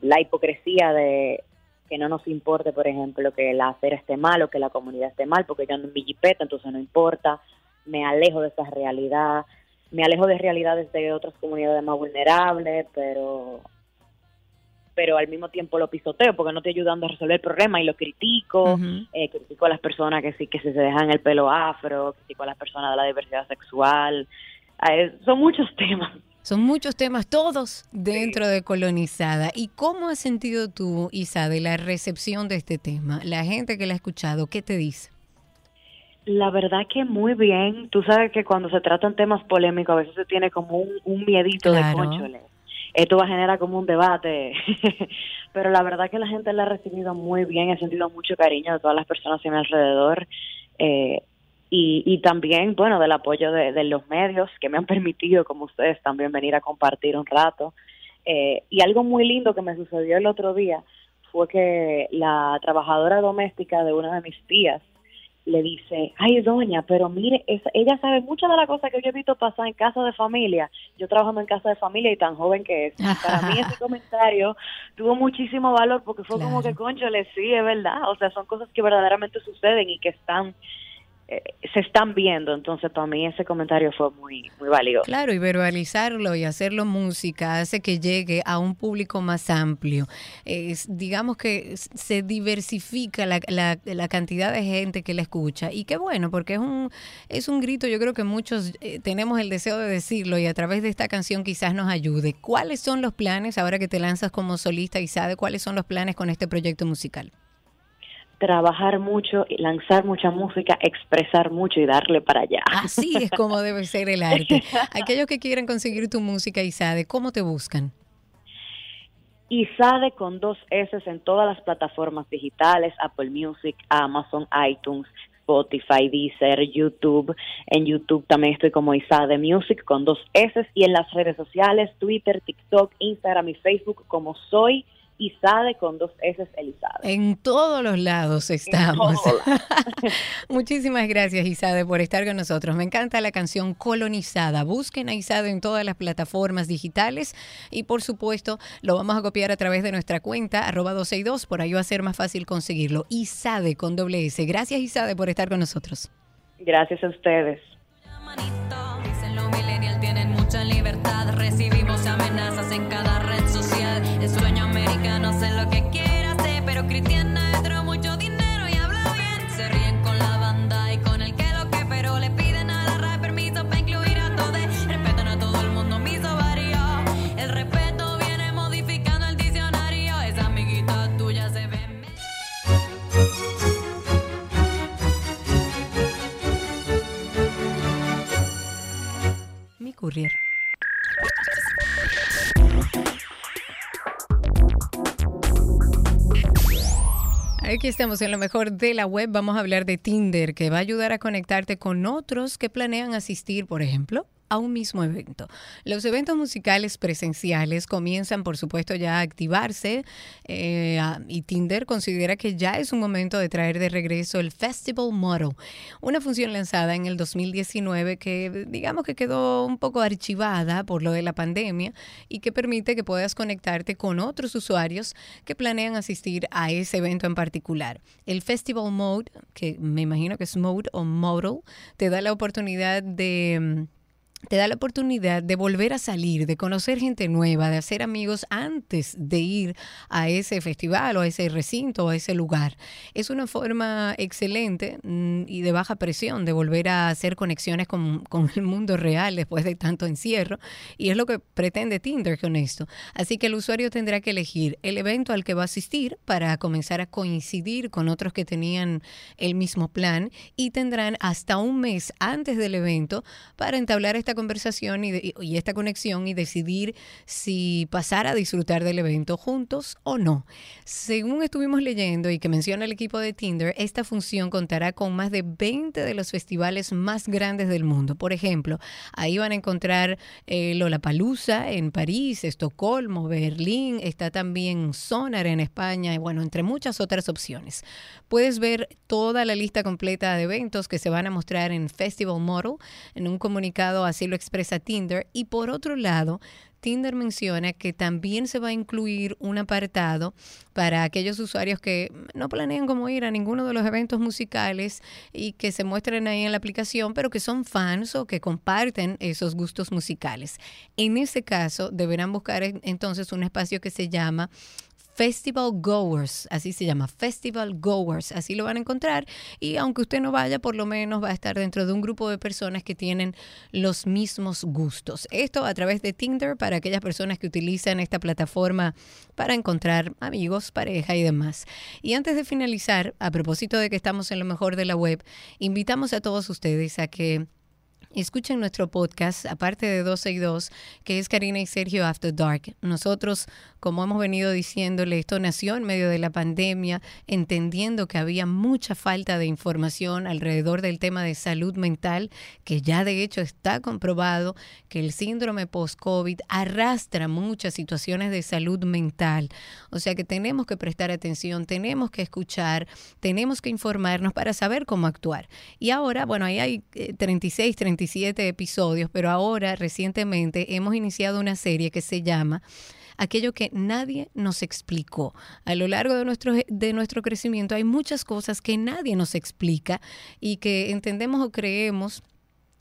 la hipocresía de que no nos importe, por ejemplo, que la acera esté mal o que la comunidad esté mal, porque yo ando en mi jipeta, entonces no importa, me alejo de esa realidad, me alejo de realidades de otras comunidades más vulnerables, pero pero al mismo tiempo lo pisoteo porque no estoy ayudando a resolver el problema y lo critico, eh, critico a las personas que sí que se dejan el pelo afro, critico a las personas de la diversidad sexual, eh, son muchos temas. Son muchos temas, todos dentro de Colonizada. ¿Y cómo has sentido tú, Isa, de la recepción de este tema? La gente que la ha escuchado, ¿qué te dice? La verdad que muy bien. Tú sabes que cuando se tratan temas polémicos a veces se tiene como un, un miedito de conchole esto va a generar como un debate, pero la verdad que la gente la ha recibido muy bien, he sentido mucho cariño de todas las personas a mi alrededor eh, y, y también, bueno, del apoyo de, los medios que me han permitido, como ustedes, también venir a compartir un rato. Eh, y algo muy lindo que me sucedió el otro día fue que la trabajadora doméstica de una de mis tías, le dice, ay doña, pero mire, ella sabe muchas de las cosas que yo he visto pasar en casa de familia. Yo trabajando en casa de familia y tan joven que es. Para mí ese comentario tuvo muchísimo valor porque fue como que, concho, le sí, es verdad. O sea, son cosas que verdaderamente suceden y que están eh, se están viendo. Entonces, para mí ese comentario fue muy, muy válido. Claro, y verbalizarlo y hacerlo música hace que llegue a un público más amplio. digamos que se diversifica la, la, cantidad de gente que la escucha. Y qué bueno, porque es un, es un grito, yo creo que muchos eh, tenemos el deseo de decirlo y a través de esta canción quizás nos ayude. ¿Cuáles son los planes, ahora que te lanzas como solista y sabe cuáles son los planes con este proyecto musical? Trabajar mucho, lanzar mucha música, expresar mucho y darle para allá. Así es como debe ser el arte. Aquellos que quieren conseguir tu música, Isade, ¿cómo te buscan? Isade con dos S en todas las plataformas digitales, Apple Music, Amazon, iTunes, Spotify, Deezer, YouTube. En YouTube también estoy como Isade Music con dos S y en las redes sociales, Twitter, TikTok, Instagram y Facebook como Soy Isade con dos S Elizade. En todos los lados estamos. Muchísimas gracias Isade por estar con nosotros. Me encanta la canción Colonizada. Busquen a Isade en todas las plataformas digitales y por supuesto lo vamos a copiar a través de nuestra cuenta arroba 262. Por ahí va a ser más fácil conseguirlo. Isade con doble S. Gracias Isade por estar con nosotros. Gracias a ustedes. tienen mucha libertad. Recibimos amenazas en cada red social. Sueño no sé lo que quiera hacer, pero Cristiana entró mucho dinero y habla bien. Se ríen con la banda y con el que lo que, pero le piden a la RAE permiso para incluir a todos. Respetan a todo el mundo, mis ovarios. El respeto viene modificando el diccionario. Esa amiguita tuya se ve. Mi courier. Aquí estamos en lo mejor de la web. Vamos a hablar de Tinder, que va a ayudar a conectarte con otros que planean asistir, por ejemplo, a un mismo evento. Los eventos musicales presenciales comienzan, por supuesto, ya a activarse eh, y Tinder considera que ya es un momento de traer de regreso el Festival Model, una función lanzada en el 2019 que digamos que quedó un poco archivada por lo de la pandemia y que permite que puedas conectarte con otros usuarios que planean asistir a ese evento en particular. El Festival Mode, que me imagino que es Mode o Model, te da la oportunidad de te da la oportunidad de volver a salir, de conocer gente nueva, de hacer amigos antes de ir a ese festival o a ese recinto o a ese lugar. Es una forma excelente mm, y de baja presión de volver a hacer conexiones con, con, el mundo real después de tanto encierro y es lo que pretende Tinder con esto. Así que el usuario tendrá que elegir el evento al que va a asistir para comenzar a coincidir con otros que tenían el mismo plan y tendrán hasta un mes antes del evento para entablar conversación y, de- y esta conexión y decidir si pasar a disfrutar del evento juntos o no. Según estuvimos leyendo y que menciona el equipo de Tinder, esta función contará con más de 20 de los festivales más grandes del mundo. Por ejemplo, ahí van a encontrar eh, Lollapalooza en París, Estocolmo, Berlín, está también Sonar en España, y bueno, entre muchas otras opciones. Puedes ver toda la lista completa de eventos que se van a mostrar en Festival Model. En un comunicado así lo expresa Tinder. Y por otro lado, Tinder menciona que también se va a incluir un apartado para aquellos usuarios que no planean cómo ir a ninguno de los eventos musicales y que se muestren ahí en la aplicación, pero que son fans o que comparten esos gustos musicales. En ese caso, deberán buscar en- entonces un espacio que se llama Festival Goers, así se llama, Festival Goers, así lo van a encontrar y aunque usted no vaya, por lo menos va a estar dentro de un grupo de personas que tienen los mismos gustos. Esto a través de Tinder para aquellas personas que utilizan esta plataforma para encontrar amigos, pareja y demás. Y antes de finalizar, a propósito de que estamos en lo mejor de la web, invitamos a todos ustedes a que Escuchen nuestro podcast, aparte de 12 y 2, que es Karina y Sergio After Dark. Nosotros, como hemos venido diciéndole, esto nació en medio de la pandemia, entendiendo que había mucha falta de información alrededor del tema de salud mental, que ya de hecho está comprobado que el síndrome post-COVID arrastra muchas situaciones de salud mental. O sea que tenemos que prestar atención, tenemos que escuchar, tenemos que informarnos para saber cómo actuar. Y ahora, bueno, ahí hay eh, 36, 37 episodios, pero ahora recientemente hemos iniciado una serie que se llama aquello que nadie nos explicó. A lo largo de nuestro, de nuestro crecimiento hay muchas cosas que nadie nos explica y que entendemos o creemos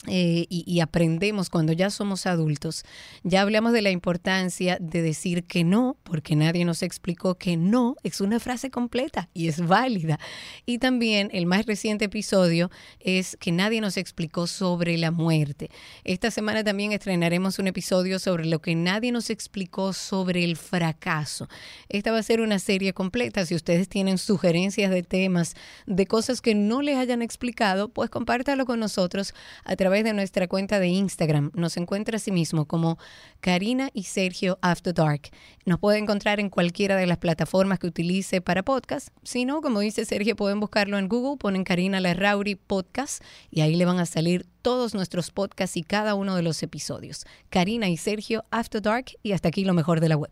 eh, y, aprendemos cuando ya somos adultos. Ya hablamos de la importancia de decir que no, porque nadie nos explicó que no es una frase completa y es válida. Y también el más reciente episodio es que nadie nos explicó sobre la muerte. Esta semana también estrenaremos un episodio sobre lo que nadie nos explicó sobre el fracaso. Esta va a ser una serie completa. Si ustedes tienen sugerencias de temas, de cosas que no les hayan explicado, pues compártalo con nosotros a través de nuestra cuenta de Instagram. Nos encuentra así mismo como Karina y Sergio After Dark. Nos puede encontrar en cualquiera de las plataformas que utilice para podcast. Si no, como dice Sergio, pueden buscarlo en Google, ponen Karina Larrauri Podcast y ahí le van a salir todos nuestros podcasts y cada uno de los episodios. Karina y Sergio After Dark y hasta aquí lo mejor de la web.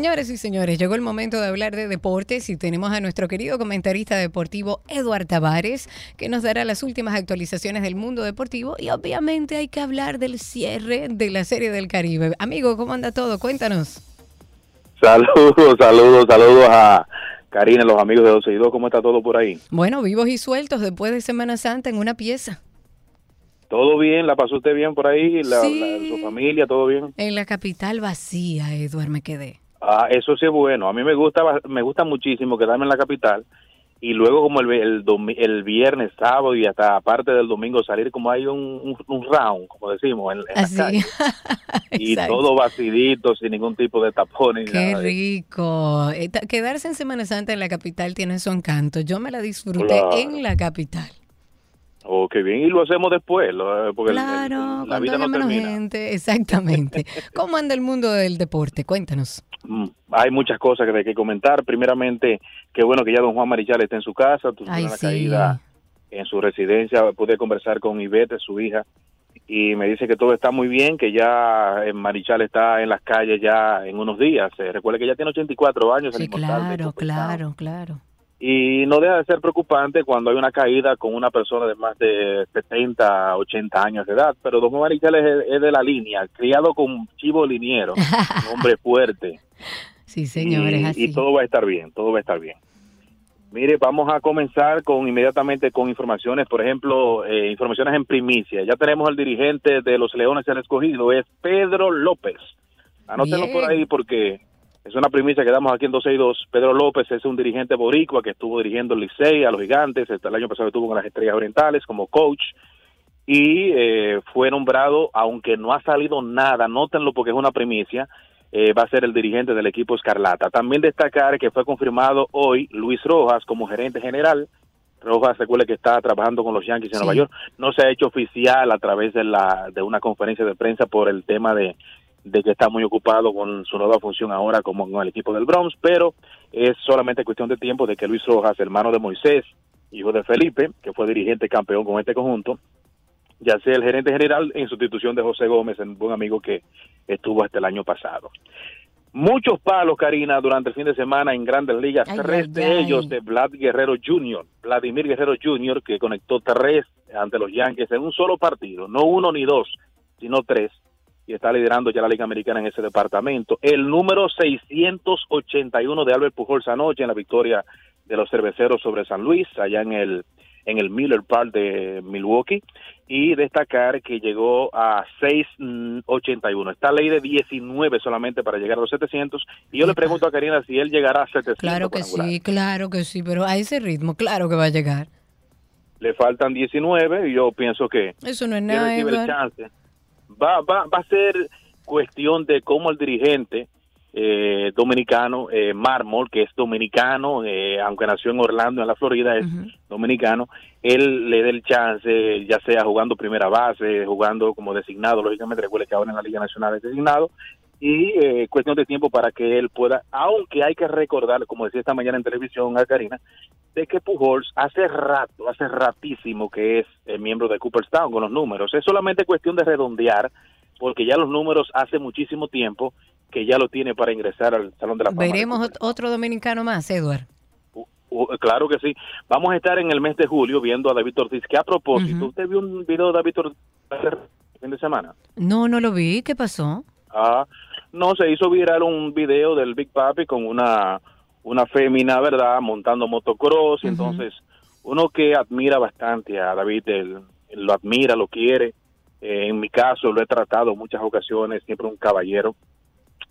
Señores y señores, llegó el momento de hablar de deportes y tenemos a nuestro querido comentarista deportivo Eduard Tavares, que nos dará las últimas actualizaciones del mundo deportivo y obviamente hay que hablar del cierre de la Serie del Caribe. Amigo, ¿cómo anda todo? Cuéntanos. Saludos, saludos, saludos a Karina, los amigos de 12 y 2. ¿Cómo está todo por ahí? Bueno, vivos y sueltos después de Semana Santa en una pieza. ¿Todo bien? ¿La pasó usted bien por ahí? ¿La, Sí. la- su familia? ¿Todo bien? En la capital vacía, Eduard, me quedé. Ah, eso sí es bueno. A mí me gusta me gusta muchísimo quedarme en la capital y luego como el, el, domi- el viernes, sábado y hasta aparte del domingo salir como hay un, un, un round, como decimos, en, en la Así. calle. Y todo vacilito, sin ningún tipo de tapón ni Qué nada rico. Eh, Quedarse en Semana Santa en la capital tiene su encanto. Yo me la disfruté Claro. en la capital. Oh, qué bien. Y lo hacemos después, porque el- el- Claro, la vida no menos termina. gente. Exactamente. ¿Cómo anda el mundo del deporte? Cuéntanos. Mm, Hay muchas cosas que hay que comentar. Primeramente, qué bueno que ya don Juan Marichal está en su casa, tuvo una sí. caída en su residencia. Pude conversar con Ivette, su hija, y me dice que todo está muy bien, que ya eh, Marichal está en las calles ya en unos días. Eh, recuerde que ya tiene 84 años. Sí, claro, claro, claro. Y no deja de ser preocupante cuando hay una caída con una persona de más de 70, 80 años de edad. Pero Don Juan es, de la línea, criado con chivo liniero, un hombre fuerte. Sí, señores, y, así. y todo va a estar bien, todo va a estar bien. Mire, vamos a comenzar con inmediatamente con informaciones, por ejemplo, eh, informaciones en primicia. Ya tenemos al dirigente de los Leones del Escogido, es Pedro López. Anótenlo Bien. por ahí porque es una primicia que damos aquí en 262. Pedro López es un dirigente boricua que estuvo dirigiendo el Licey a los Gigantes, hasta el año pasado estuvo con las Estrellas Orientales como coach y eh, fue nombrado, aunque no ha salido nada, nótenlo porque es una primicia, eh, va a ser el dirigente del equipo Escarlata. También destacar que fue confirmado hoy Luis Rojas como gerente general. Rojas, recuerde que está trabajando con los Yankees en Sí. Nueva York. No se ha hecho oficial a través de, la, de una conferencia de prensa por el tema de, de que está muy ocupado con su nueva función ahora como con el equipo del Bronx, pero es solamente cuestión de tiempo de que Luis Rojas, hermano de Moisés, hijo de Felipe, que fue dirigente campeón con este conjunto, ya sea el gerente general en sustitución de José Gómez, un buen amigo que estuvo hasta el año pasado. Muchos palos, Karina, durante el fin de semana en Grandes Ligas. Ay, tres ay, de ay. ellos de Vlad Guerrero Jr., Vladimir Guerrero Jr., que conectó tres ante los Yankees en un solo partido, no uno ni dos, sino tres, y está liderando ya la Liga Americana en ese departamento. El número 681 de Albert Pujols anoche en la victoria de los cerveceros sobre San Luis, allá en el en el Miller Park de Milwaukee y destacar que llegó a 681. Está ley de 19 solamente para llegar a los 700 y yo le pregunto a Karina si él llegará a 700. Claro que sí, claro que sí, pero a ese ritmo, claro que va a llegar. Le faltan 19 y yo pienso que Eso no es nada, el chance. Va, va, va a ser cuestión de cómo el dirigente eh, dominicano, eh, Mármol, que es dominicano, eh, aunque nació en Orlando, en la Florida, es dominicano, él le dé el chance, ya sea jugando primera base, jugando como designado, lógicamente recuerde que ahora en la Liga Nacional es designado, y eh, cuestión de tiempo para que él pueda, aunque hay que recordar, como decía esta mañana en televisión a Karina, de que Pujols hace rato, hace ratísimo que es eh, miembro de Cooperstown con los números. Es solamente cuestión de redondear, porque ya los números hace muchísimo tiempo que ya lo tiene para ingresar al Salón de la Fama. Veremos otro dominicano más, Edward. Uh, claro que sí. Vamos a estar en el mes de julio viendo a David Ortiz, que a propósito. ¿usted vio un video de David Ortiz el fin de semana? No, no lo vi. ¿Qué pasó? Ah, no, se hizo viral un video del Big Papi con una, una fémina, ¿verdad?, montando motocross, y Ujú. entonces uno que admira bastante a David, él, él lo admira, lo quiere, Eh, en mi caso lo he tratado en muchas ocasiones, siempre un caballero.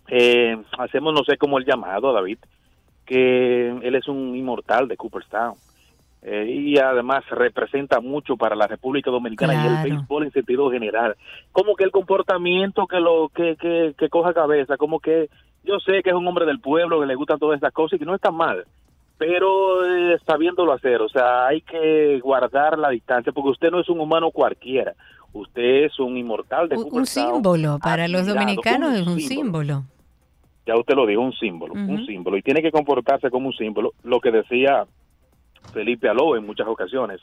Eh, hacemos, no sé cómo el llamado, David, que él es un inmortal de Cooperstown. Eh, y además representa mucho para la República Dominicana y el béisbol en sentido general. Como que el comportamiento que lo que, que, que coja cabeza, como que yo sé que es un hombre del pueblo, que le gustan todas estas cosas y que no está mal, pero eh, sabiéndolo hacer, o sea, hay que guardar la distancia porque usted no es un humano cualquiera, usted es un inmortal de Un, un símbolo. Para los dominicanos es un símbolo. ya usted lo dijo, un símbolo, un símbolo, y tiene que comportarse como un símbolo, lo que decía Felipe Aló en muchas ocasiones.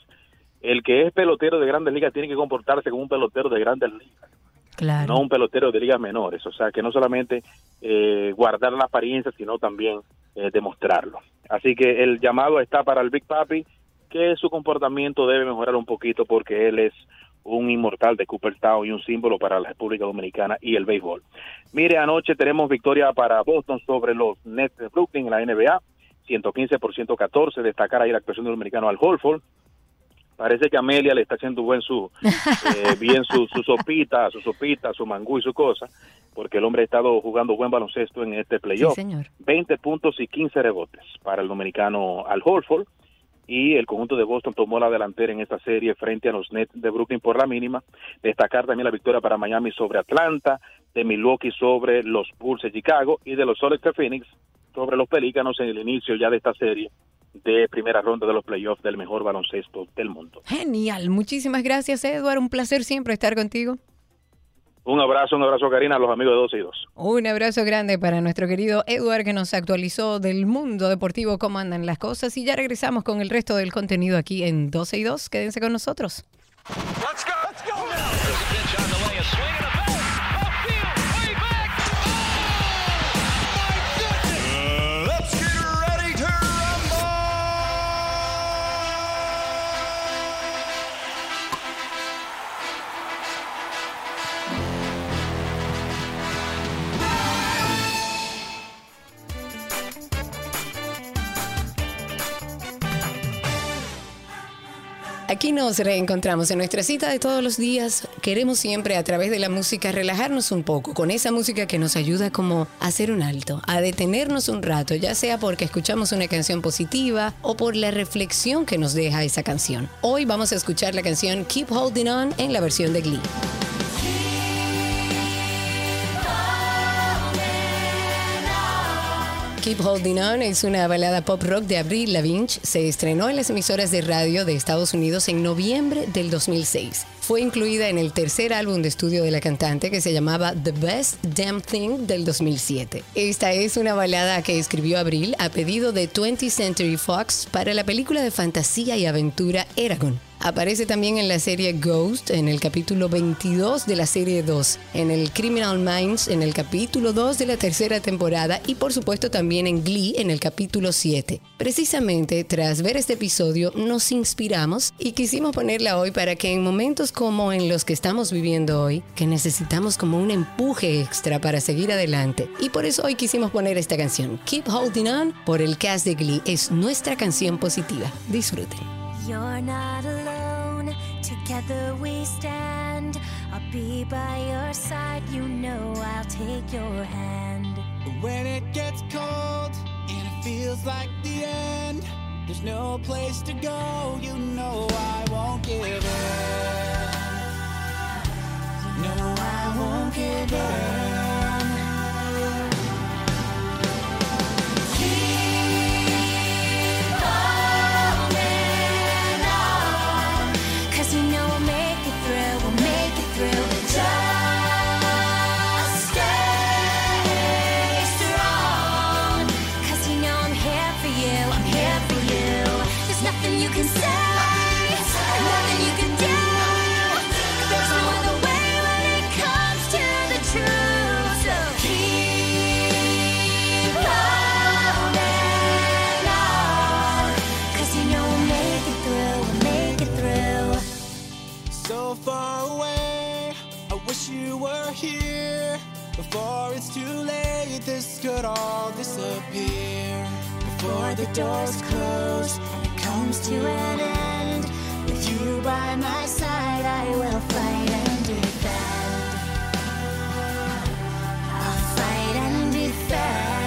El que es pelotero de grandes ligas tiene que comportarse como un pelotero de grandes ligas, Claro. no un pelotero de ligas menores. O sea, que no solamente eh, guardar la apariencia, sino también eh, demostrarlo. Así que el llamado está para el Big Papi, que su comportamiento debe mejorar un poquito porque él es un inmortal de Cooperstown y un símbolo para la República Dominicana y el béisbol. Mire, anoche tenemos victoria para Boston sobre los Nets de Brooklyn en la NBA, 115 por 114, destacar ahí la actuación del dominicano Al Holford. Parece que Amelia le está haciendo buen su, eh, bien su, su sopita, su sopita, su mangú y su cosa, porque el hombre ha estado jugando buen baloncesto en este Sí, playoff. señor. 20 puntos y 15 rebotes para el dominicano Al Horford y el conjunto de Boston tomó la delantera en esta serie frente a los Nets de Brooklyn por la mínima. Destacar también la victoria para Miami sobre Atlanta, de Milwaukee sobre los Bulls de Chicago y de los Soles de Phoenix sobre los Pelícanos en el inicio ya de esta serie de primera ronda de los playoffs del mejor baloncesto del mundo. Genial. Muchísimas gracias, Edward. Un placer siempre estar contigo. Un abrazo, un abrazo Karina, a los amigos de 12 y 2. Un abrazo grande para nuestro querido Edward que nos actualizó del mundo deportivo, cómo andan las cosas. Y ya regresamos con el resto del contenido aquí en 12 y 2. Quédense con nosotros. Let's go. Let's go Aquí nos reencontramos en nuestra cita de todos los días. Queremos siempre a través de la música relajarnos un poco con esa música que nos ayuda como a hacer un alto, a detenernos un rato, ya sea porque escuchamos una canción positiva o por la reflexión que nos deja esa canción. Hoy vamos a escuchar la canción Keep Holding On en la versión de Glee. Keep Holding On es una balada pop rock de Avril Lavigne. Se estrenó en las emisoras de radio de Estados Unidos en noviembre del 2006. Fue incluida en el tercer álbum de estudio de la cantante que se llamaba The Best Damn Thing del 2007. Esta es una balada que escribió Avril a pedido de 20th Century Fox para la película de fantasía y aventura Eragon. Aparece también en la serie Ghost, en el capítulo 22 de la serie 2, en el Criminal Minds, en el capítulo 2 de la tercera temporada y por supuesto también en Glee, en el capítulo 7. Precisamente tras ver este episodio nos inspiramos y quisimos ponerla hoy para que en momentos como en los que estamos viviendo hoy, que necesitamos como un empuje extra para seguir adelante. Y por eso hoy quisimos poner esta canción, Keep Holding On, por el cast de Glee. Es nuestra canción positiva. Disfruten. You're not alone, together we stand. I'll be by your side, you know I'll take your hand. When it gets cold and it feels like the end, there's no place to go, you know I won't give in. No, I won't give in. Before it's too late, this could all disappear. Before the doors close it comes to an end, with you by my side, I will fight and defend. I'll fight and defend.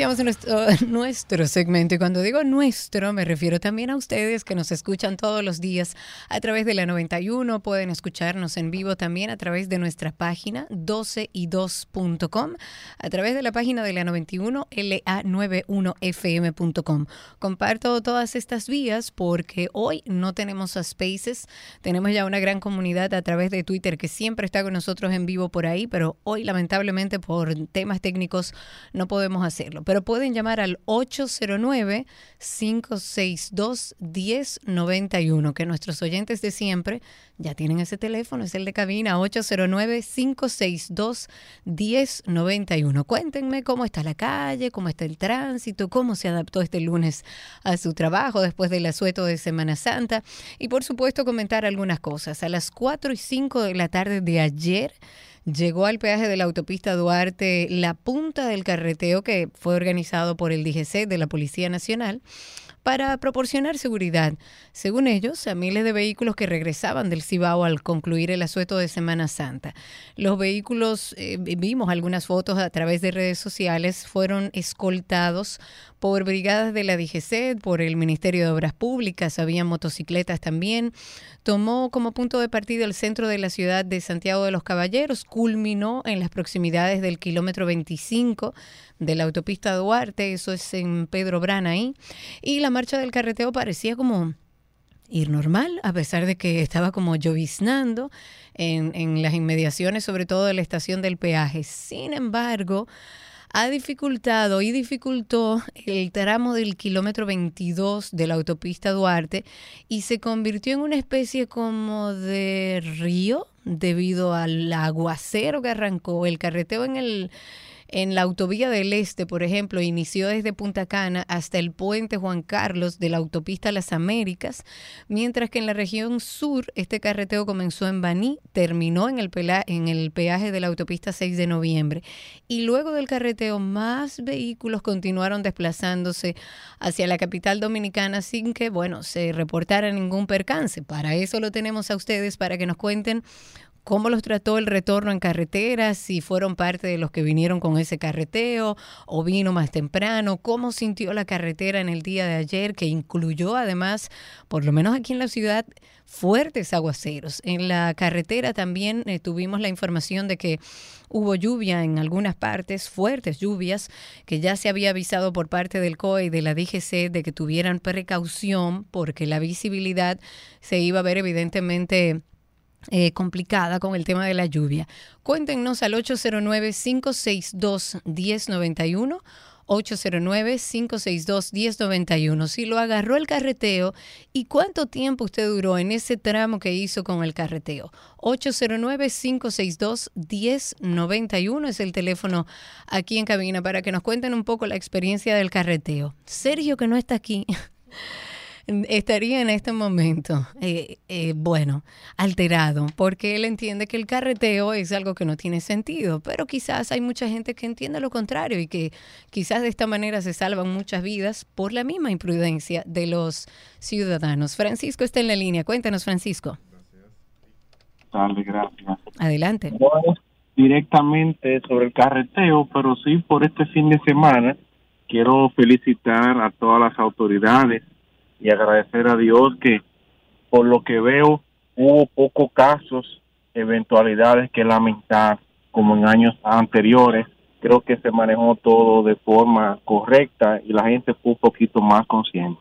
Iniciamos nuestro, segmento y cuando digo nuestro me refiero también a ustedes que nos escuchan todos los días a través de la 91. Pueden escucharnos en vivo también a través de nuestra página 12y2.com, a través de la página de la 91 la91fm.com. Comparto todas estas vías porque hoy no tenemos a Spaces, tenemos ya una gran comunidad a través de Twitter que siempre está con nosotros en vivo por ahí, pero hoy lamentablemente por temas técnicos no podemos hacerlo. Pero pueden llamar al 809-562-1091, que nuestros oyentes de siempre ya tienen ese teléfono, es el de cabina 809-562-1091. Cuéntenme cómo está la calle, cómo está el tránsito, cómo se adaptó este lunes a su trabajo después del asueto de Semana Santa y por supuesto comentar algunas cosas. A las 4 y 5 de la tarde de ayer llegó al peaje de la autopista Duarte la punta del carreteo que fue organizado por el DGC de la Policía Nacional para proporcionar seguridad, según ellos, a miles de vehículos que regresaban del Cibao al concluir el asueto de Semana Santa. Los vehículos, eh, vimos algunas fotos a través de redes sociales, fueron escoltados por brigadas de la DGC, por el Ministerio de Obras Públicas, había motocicletas también. Tomó como punto de partida el centro de la ciudad de Santiago de los Caballeros, culminó en las proximidades del kilómetro 25 de la autopista Duarte, eso es en Pedro Brana ahí, y la marcha del carreteo parecía como ir normal, a pesar de que estaba como lloviznando en, en las inmediaciones, sobre todo de la estación del peaje. Sin embargo, ha dificultado y dificultó el tramo del kilómetro 22 de la autopista Duarte y se convirtió en una especie como de río debido al aguacero que arrancó el carreteo en el en la autovía del Este, por ejemplo, inició desde Punta Cana hasta el puente Juan Carlos de la autopista Las Américas, mientras que en la región sur este carreteo comenzó en Baní, terminó en el, pela- en el peaje de la autopista 6 de noviembre. Y luego del carreteo, más vehículos continuaron desplazándose hacia la capital dominicana sin que, bueno, se reportara ningún percance. Para eso lo tenemos a ustedes, para que nos cuenten cómo los trató el retorno en carretera, si fueron parte de los que vinieron con ese carreteo o vino más temprano, cómo sintió la carretera en el día de ayer, que incluyó además, por lo menos aquí en la ciudad, fuertes aguaceros. En la carretera también eh, tuvimos la información de que hubo lluvia en algunas partes, fuertes lluvias, que ya se había avisado por parte del COE y de la DGC de que tuvieran precaución porque la visibilidad se iba a ver evidentemente eh, complicada con el tema de la lluvia. Cuéntenos al 809-562-1091. 809-562-1091. Si lo agarró el carreteo y cuánto tiempo usted duró en ese tramo que hizo con el carreteo. 809-562-1091 es el teléfono aquí en cabina para que nos cuenten un poco la experiencia del carreteo. Sergio, que no está aquí. estaría en este momento, eh, eh, bueno, alterado, porque él entiende que el carreteo es algo que no tiene sentido, pero quizás hay mucha gente que entiende lo contrario y que quizás de esta manera se salvan muchas vidas por la misma imprudencia de los ciudadanos. Francisco está en la línea, cuéntanos Francisco. tarde, gracias. Adelante. No directamente sobre el carreteo, pero sí por este fin de semana. Quiero felicitar a todas las autoridades y agradecer a Dios que por lo que veo hubo pocos casos, eventualidades que lamentar como en años anteriores. Creo que se manejó todo de forma correcta y la gente fue un poquito más consciente.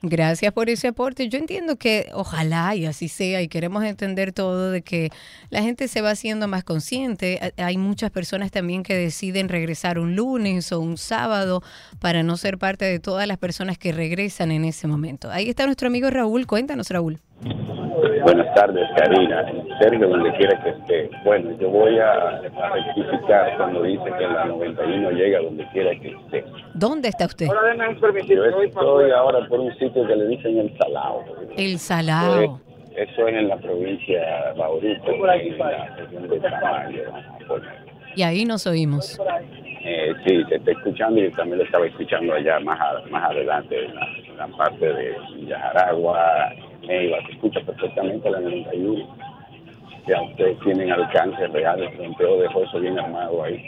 Gracias por ese aporte. Yo entiendo que ojalá y así sea y queremos entender todo de que la gente se va haciendo más consciente. Ha- Hay muchas personas también que deciden regresar un lunes o un sábado para no ser parte de todas las personas que regresan en ese momento. Ahí está nuestro amigo Raúl. Cuéntanos, Raúl. Buenas tardes, Karina. Sergio, donde quiera que esté. Bueno, yo voy a, rectificar cuando dice que la 91 llega donde quiera que esté. ¿Dónde está usted? Yo estoy ahora por un sitio que le dicen el Salao. El Salao. Eso es en la provincia de Bauruco, en la región de Tamayo. Y ahí nos oímos. Eh, sí, te estoy escuchando y también lo estaba escuchando allá más, a- más adelante, en la, en la parte de Yajaragua, Neiva, se escucha perfectamente la 91. Ya ustedes tienen alcance real, el fronteo dejó eso bien armado ahí.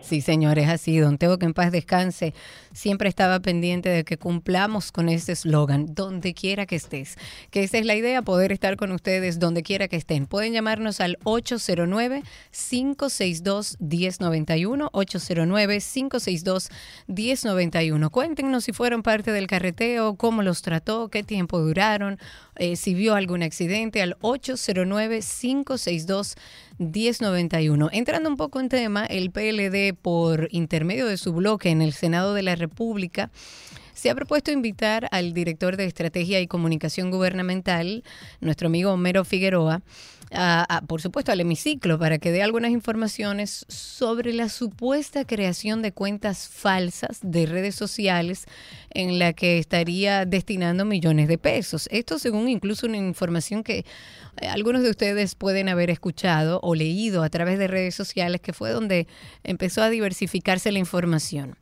Sí, señores, así. Don Teo, que en paz descanse, siempre estaba pendiente de que cumplamos con ese eslogan, donde quiera que estés. Que esa es la idea, poder estar con ustedes donde quiera que estén. Pueden llamarnos al 809-562-1091, 809-562-1091. Cuéntenos si fueron parte del carreteo, cómo los trató, qué tiempo duraron, eh, si vio algún accidente, al 809-562-1091. Entrando un poco en tema, el PLD, por intermedio de su bloque en el Senado de la República, se ha propuesto invitar al director de Estrategia y Comunicación Gubernamental, nuestro amigo Homero Figueroa, a- por supuesto al hemiciclo para que dé algunas informaciones sobre la supuesta creación de cuentas falsas de redes sociales en la que estaría destinando millones de pesos. Esto según incluso una información que algunos de ustedes pueden haber escuchado o leído a través de redes sociales, que fue donde empezó a diversificarse la información.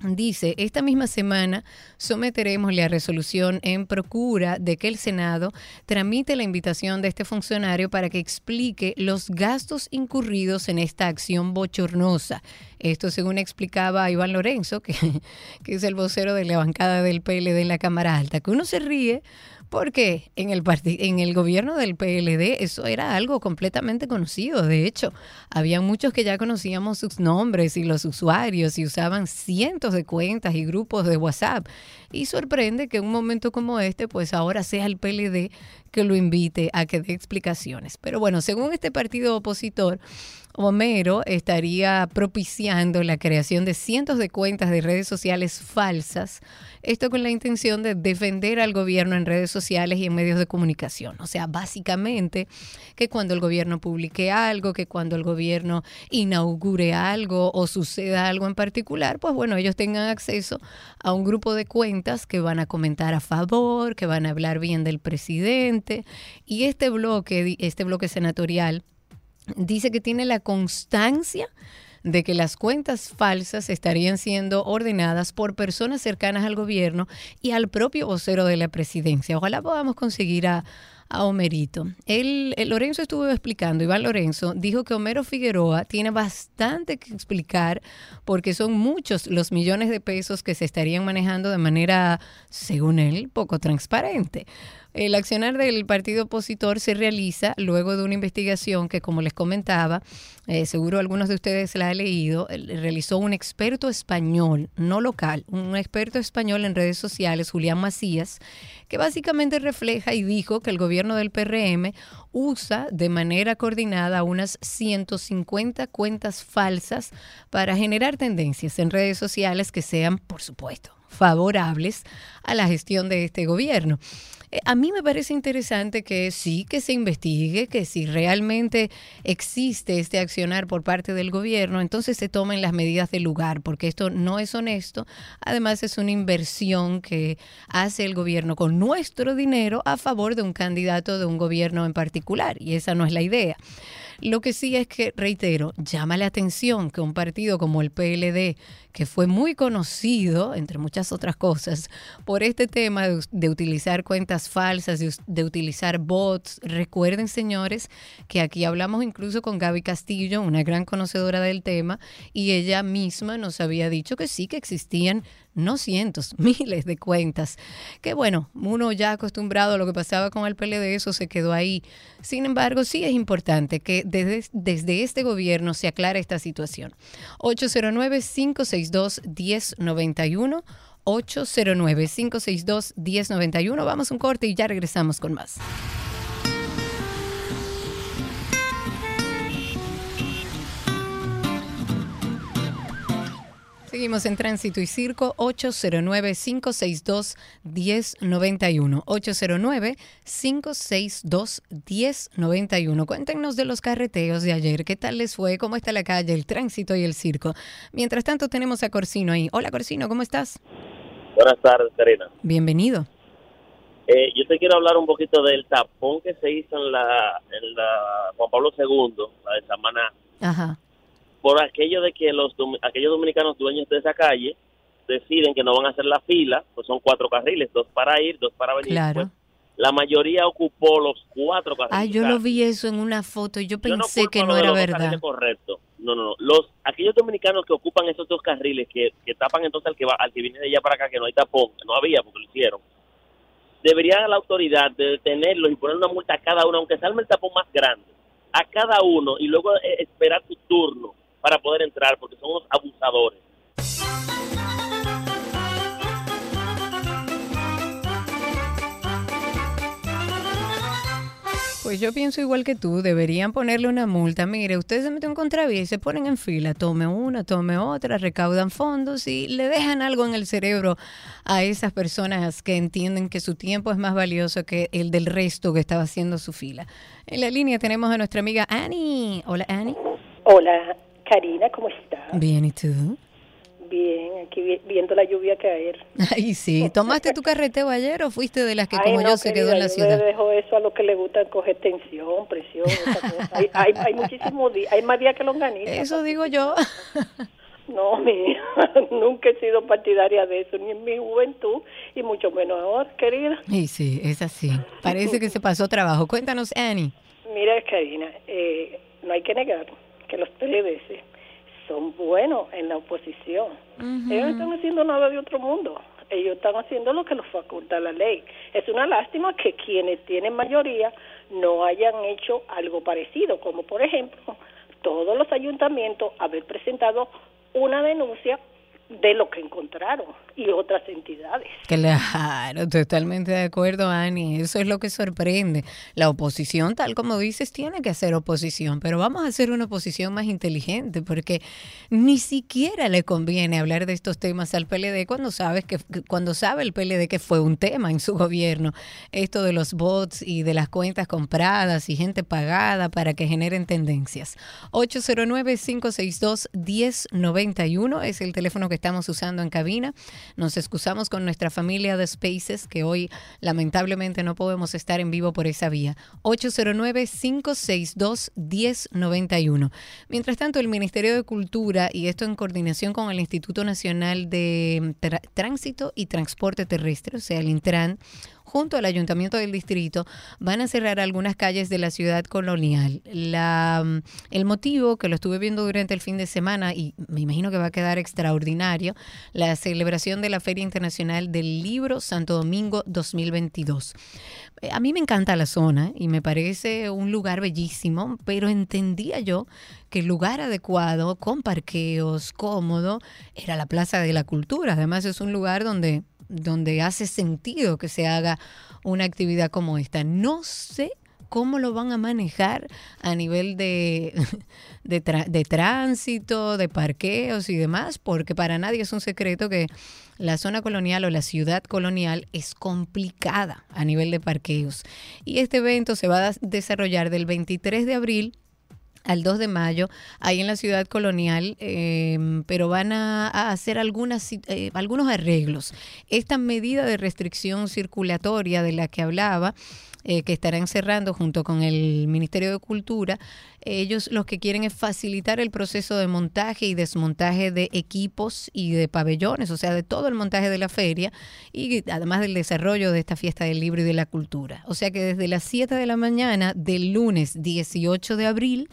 Dice, esta misma semana someteremos la resolución en procura de que el Senado tramite la invitación de este funcionario para que explique los gastos incurridos en esta acción bochornosa. Esto según explicaba Iván Lorenzo, que, que es el vocero de la bancada del PLD en la Cámara Alta, que uno se ríe porque en el, en el gobierno del PLD eso era algo completamente conocido. De hecho, había muchos que ya conocíamos sus nombres y los usuarios y usaban cientos de cuentas y grupos de WhatsApp. Y sorprende que en un momento como este, pues ahora sea el PLD que lo invite a que dé explicaciones. Pero bueno, según este partido opositor, Homero estaría propiciando la creación de cientos de cuentas de redes sociales falsas, esto con la intención de defender al gobierno en redes sociales y en medios de comunicación. O sea, básicamente que cuando el gobierno publique algo, que cuando el gobierno inaugure algo o suceda algo en particular, pues bueno, ellos tengan acceso a un grupo de cuentas que van a comentar a favor, que van a hablar bien del presidente. Y este bloque, este bloque senatorial, dice que tiene la constancia de que las cuentas falsas estarían siendo ordenadas por personas cercanas al gobierno y al propio vocero de la presidencia. Ojalá podamos conseguir a, a Homerito. Eh, Lorenzo estuvo explicando, Iván Lorenzo dijo que Homero Figueroa tiene bastante que explicar porque son muchos los millones de pesos que se estarían manejando de manera, según él, poco transparente. El accionar del partido opositor se realiza luego de una investigación que, como les comentaba, eh, seguro algunos de ustedes la han leído, realizó un experto español, no local, un experto español en redes sociales, Julián Macías, que básicamente refleja y dijo que el gobierno del PRM usa de manera coordinada unas 150 cuentas falsas para generar tendencias en redes sociales que sean, por supuesto, favorables a la gestión de este gobierno. Eh, A mí me parece interesante que sí, que se investigue, que si realmente existe este accionar por parte del gobierno, entonces se tomen las medidas del lugar, porque esto no es honesto. Además, es una inversión que hace el gobierno con nuestro dinero a favor de un candidato de un gobierno en particular, y esa no es la idea. Lo que sí es que, reitero, llama la atención que un partido como el PLD, que fue muy conocido, entre muchas otras cosas, por este tema de, de utilizar cuentas falsas, de, de utilizar bots. Recuerden, señores, que aquí hablamos incluso con Gaby Castillo, una gran conocedora del tema, y ella misma nos había dicho que sí, que existían no cientos, miles de cuentas. Que bueno, uno ya acostumbrado a lo que pasaba con el PLD, eso se quedó ahí. Sin embargo, sí es importante que desde, desde este gobierno se aclare esta situación. 809-562-1091. 809-562-1091. Vamos a un corte y ya regresamos con más. Seguimos en Tránsito y Circo 809-562-1091. 809-562-1091. Cuéntenos de los carreteos de ayer. ¿Qué tal les fue? ¿Cómo está la calle, el tránsito y el circo? Mientras tanto tenemos a Corsino ahí. Hola Corsino, ¿cómo estás? Buenas tardes, Karina. Bienvenido. Eh, yo te quiero hablar un poquito del tapón que se hizo en la, en la Juan Pablo II, la de Samaná, Ajá. Por aquello de que los aquellos dominicanos dueños de esa calle deciden que no van a hacer la fila, pues son cuatro carriles, dos para ir, dos para venir. Claro. pues, la mayoría ocupó los cuatro carriles. Ay, yo lo vi eso en una foto y yo Yo pensé que no era verdad. correctos. No, no, no. Los, aquellos dominicanos que ocupan esos dos carriles, que, que tapan entonces al que va, al que viene de allá para acá, que no hay tapón, no había porque lo hicieron, debería la autoridad de detenerlos y poner una multa a cada uno, aunque salme el tapón más grande, a cada uno y luego eh, esperar su turno para poder entrar, porque son unos abusadores. Pues yo pienso igual que tú, deberían ponerle una multa. Mire, usted se mete en contravía y se ponen en fila, tome una, tome otra, recaudan fondos y le dejan algo en el cerebro a esas personas que entienden que su tiempo es más valioso que el del resto que estaba haciendo su fila. En la línea tenemos a nuestra amiga Annie. Hola, Annie. Hola, Karina, ¿cómo estás? Bien, ¿y tú? Bien, aquí vi- viendo la lluvia caer. Ay, sí. ¿Tomaste tu carreteo ayer o fuiste de las que Ay, como no, yo se quedó en la yo ciudad? le dejo eso a los que le gusta coger tensión, presión, esa cosa. Hay, hay, hay muchísimos días, hay más días que longaniza. Eso digo yo. No, mira, nunca he sido partidaria de eso, ni en mi juventud, y mucho menos ahora, querida. Y sí, es así. Parece que se pasó trabajo. Cuéntanos, Annie. Mira, Karina, eh, no hay que negar que los PLDC son buenos en la oposición. Ellos no están haciendo nada de otro mundo. Ellos están haciendo lo que los faculta la ley. Es una lástima que quienes tienen mayoría no hayan hecho algo parecido, como por ejemplo todos los ayuntamientos haber presentado una denuncia de lo que encontraron y otras entidades. Claro, totalmente de acuerdo, Ani. Eso es lo que sorprende. La oposición, tal como dices, tiene que hacer oposición, pero vamos a hacer una oposición más inteligente, porque ni siquiera le conviene hablar de estos temas al PLD cuando sabes que cuando sabe el PLD que fue un tema en su gobierno, esto de los bots y de las cuentas compradas y gente pagada para que generen tendencias. 809-562-1091 es el teléfono que estamos usando en cabina. Nos excusamos con nuestra familia de Spaces, que hoy lamentablemente no podemos estar en vivo por esa vía. 809-562-1091. Mientras tanto, el Ministerio de Cultura, y esto en coordinación con el Instituto Nacional de Tránsito y Transporte Terrestre, o sea, el Intran, junto al Ayuntamiento del Distrito, van a cerrar algunas calles de la ciudad colonial. Mm, el motivo, que lo estuve viendo durante el fin de semana y me imagino que va a quedar extraordinario, la celebración de la Feria Internacional del Libro Santo Domingo 2022. Eh, A mí me encanta la zona y me parece un lugar bellísimo, pero entendía yo que el lugar adecuado, con parqueos, cómodo, era la Plaza de la Cultura. Además es un lugar donde donde hace sentido que se haga una actividad como esta. No sé cómo lo van a manejar a nivel de, de, de tránsito, de parqueos y demás, porque para nadie es un secreto que la zona colonial o la ciudad colonial es complicada a nivel de parqueos. Y este evento se va a desarrollar del 23 de abril al 2 de mayo, ahí en la ciudad colonial, eh, pero van a, hacer algunas, eh, algunos arreglos. Esta medida de restricción circulatoria de la que hablaba, eh, que estarán cerrando junto con el Ministerio de Cultura, ellos los que quieren es facilitar el proceso de montaje y desmontaje de equipos y de pabellones, o sea, de todo el montaje de la feria y además del desarrollo de esta fiesta del libro y de la cultura. O sea que desde las 7 de la mañana del lunes 18 de abril,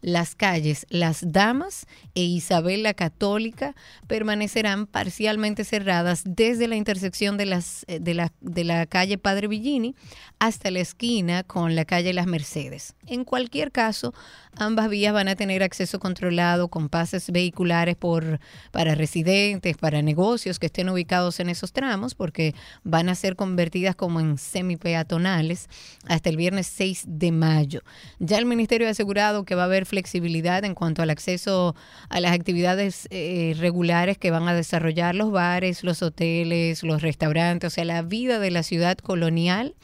las calles Las Damas e Isabel la Católica permanecerán parcialmente cerradas desde la intersección de, las, eh, de, la, de la calle Padre Villini hasta la esquina con la calle Las Mercedes. En cualquier caso, ambas vías van a tener acceso controlado con pases vehiculares por, para residentes, para negocios que estén ubicados en esos tramos, porque van a ser convertidas como en semipeatonales hasta el viernes 6 de mayo. Ya el Ministerio ha asegurado que va a haber flexibilidad en cuanto al acceso a las actividades eh, regulares que van a desarrollar los bares, los hoteles, los restaurantes, o sea, la vida de la ciudad colonial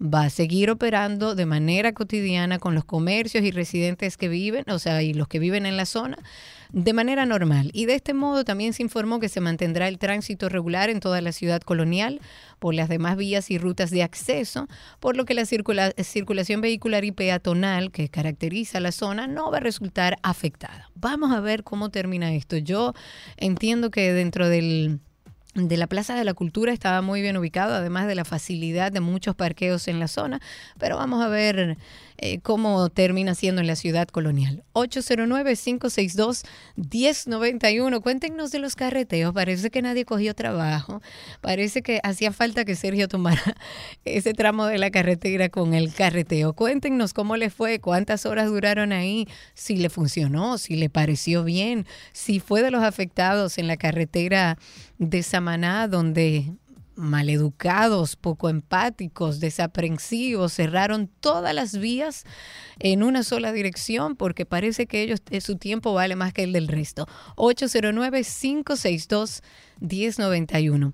va a seguir operando de manera cotidiana con los comercios y residentes que viven, o sea, y los que viven en la zona, de manera normal. Y de este modo también se informó que se mantendrá el tránsito regular en toda la ciudad colonial por las demás vías y rutas de acceso, por lo que la circula- circulación vehicular y peatonal que caracteriza la zona no va a resultar afectada. Vamos a ver cómo termina esto. Yo entiendo que dentro del de la Plaza de la Cultura estaba muy bien ubicado, además de la facilidad de muchos parqueos en la zona, pero vamos a ver eh, cómo termina siendo en la ciudad colonial. 809-562-1091. Cuéntenos de los carreteos. Parece que nadie cogió trabajo. Parece que hacía falta que Sergio tomara ese tramo de la carretera con el carreteo. Cuéntenos cómo le fue, cuántas horas duraron ahí, si le funcionó, si le pareció bien, si fue de los afectados en la carretera de Samaná, donde maleducados, poco empáticos, desaprensivos, cerraron todas las vías en una sola dirección porque parece que ellos eh, su tiempo vale más que el del resto. 809-562-1091.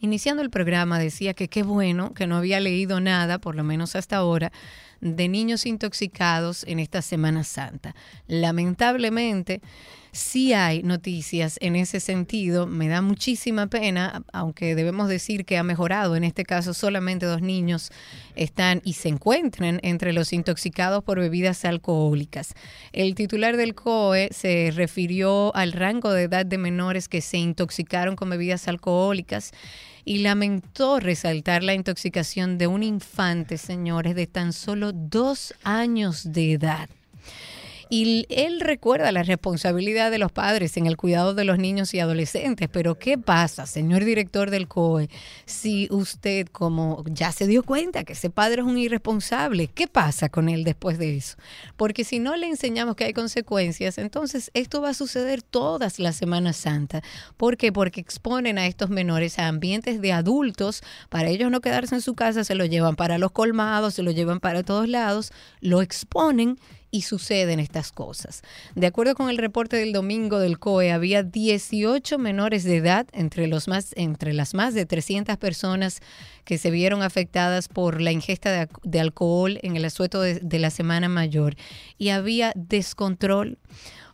Iniciando el programa decía que qué bueno que no había leído nada, por lo menos hasta ahora, de niños intoxicados en esta Semana Santa. Lamentablemente, sí hay noticias en ese sentido. Me da muchísima pena, aunque debemos decir que ha mejorado. En este caso, solamente dos niños están y se encuentran entre los intoxicados por bebidas alcohólicas. El titular del COE se refirió al rango de edad de menores que se intoxicaron con bebidas alcohólicas y lamentó resaltar la intoxicación de un infante, señores, de tan solo dos años de edad. Y él recuerda la responsabilidad de los padres en el cuidado de los niños y adolescentes. Pero ¿qué pasa, señor director del COE, si usted como ya se dio cuenta que ese padre es un irresponsable? ¿Qué pasa con él después de eso? Porque si no le enseñamos que hay consecuencias, entonces esto va a suceder todas las Semanas Santa. ¿Por qué? Porque exponen a estos menores a ambientes de adultos. Para ellos no quedarse en su casa, se lo llevan para los colmados, se lo llevan para todos lados, lo exponen y suceden estas cosas. De acuerdo con el reporte del domingo del COE, había 18 menores de edad entre, los más, entre las más de 300 personas que se vieron afectadas por la ingesta de, alcohol en el asueto de, de la Semana Mayor y había descontrol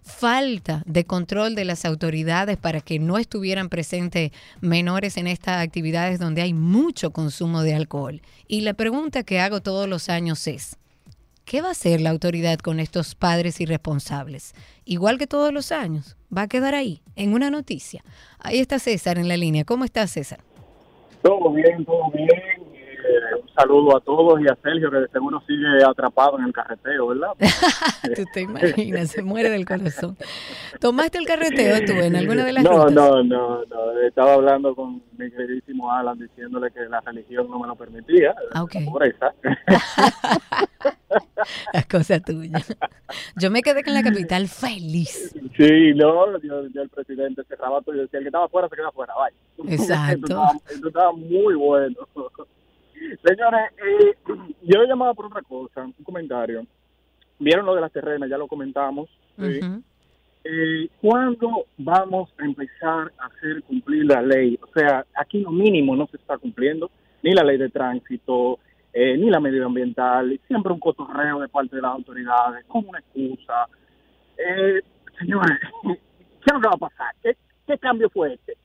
falta de control de las autoridades para que no estuvieran presentes menores en estas actividades donde hay mucho consumo de alcohol. Y la pregunta que hago todos los años es, ¿Qué va a hacer la autoridad con estos padres irresponsables? Igual que todos los años, va a quedar ahí, en una noticia. Ahí está César en la línea. ¿Cómo está César? Todo bien, todo bien. Un saludo a todos y a Sergio, que de seguro sigue atrapado en el carreteo, ¿verdad? tú te imaginas, se muere del corazón. ¿Tomaste el carreteo tú en alguna de las no, rutas? No, no, no. Estaba hablando con mi queridísimo Alan diciéndole que la religión no me lo permitía. Ah, ok. La pobreza. La cosa tuya. Yo me quedé con la capital feliz. Sí, no, yo, yo el presidente cerraba todo y decía, el que estaba afuera se queda afuera, vaya. Exacto. Esto estaba, esto estaba muy bueno. Señores, eh, yo llamaba por otra cosa, un comentario. Vieron lo de las terrenas, ya lo comentamos. Eh, ¿Cuándo vamos a empezar a hacer cumplir la ley? O sea, aquí lo mínimo no se está cumpliendo, ni la ley de tránsito, eh, ni la medioambiental, siempre un cotorreo de parte de las autoridades, como una excusa. Eh, señores, ¿qué es lo que va a pasar? ¿Qué, qué cambio fue este?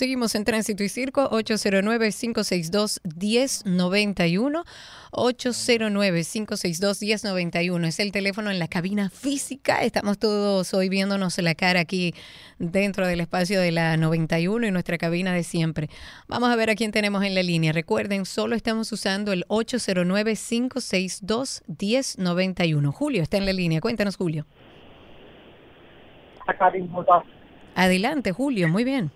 Seguimos en Tránsito y Circo, 809-562-1091. 809-562-1091 es el teléfono en la cabina física. Estamos todos hoy viéndonos la cara aquí dentro del espacio de la 91 y nuestra cabina de siempre. Vamos a ver a quién tenemos en la línea. Recuerden, solo estamos usando el 809-562-1091. Julio está en la línea. Cuéntanos, Julio. Adelante, Julio. Muy bien.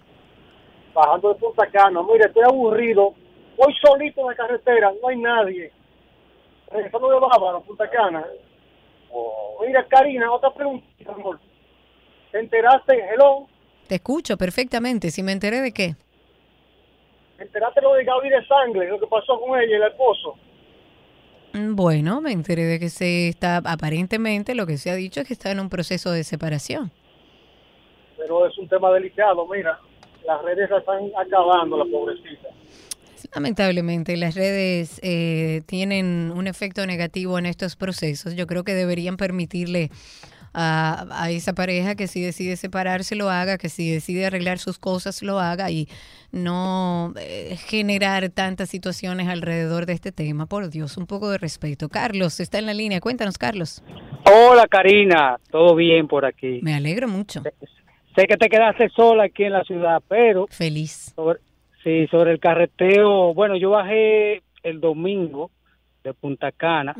Bajando de Punta Cana. Mire, estoy aburrido. Voy solito en la carretera, no hay nadie. Regresando de Bávaro, Punta Cana. Mira, Karina, otra pregunta, amor. ¿Te enteraste, hello? Te escucho perfectamente. Si me enteré de qué. ¿Te enteraste lo de Gaby de Sangre, lo que pasó con ella y el esposo? Mm, Bueno, me enteré de que se está, aparentemente lo que se ha dicho es que está en un proceso de separación. Pero es un tema delicado, mira. Las redes la están acabando, la pobrecita. Lamentablemente, las redes eh, tienen un efecto negativo en estos procesos. Yo creo que deberían permitirle a, a esa pareja que si decide separarse lo haga, que si decide arreglar sus cosas lo haga y no eh, generar tantas situaciones alrededor de este tema. Por Dios, un poco de respeto. Carlos, está en la línea. Cuéntanos, Carlos. Hola Karina, todo bien por aquí. Me alegro mucho. Sé que te quedaste sola aquí en la ciudad, pero... Feliz. sobre- sí, sobre el carreteo, bueno, yo bajé el domingo de Punta Cana,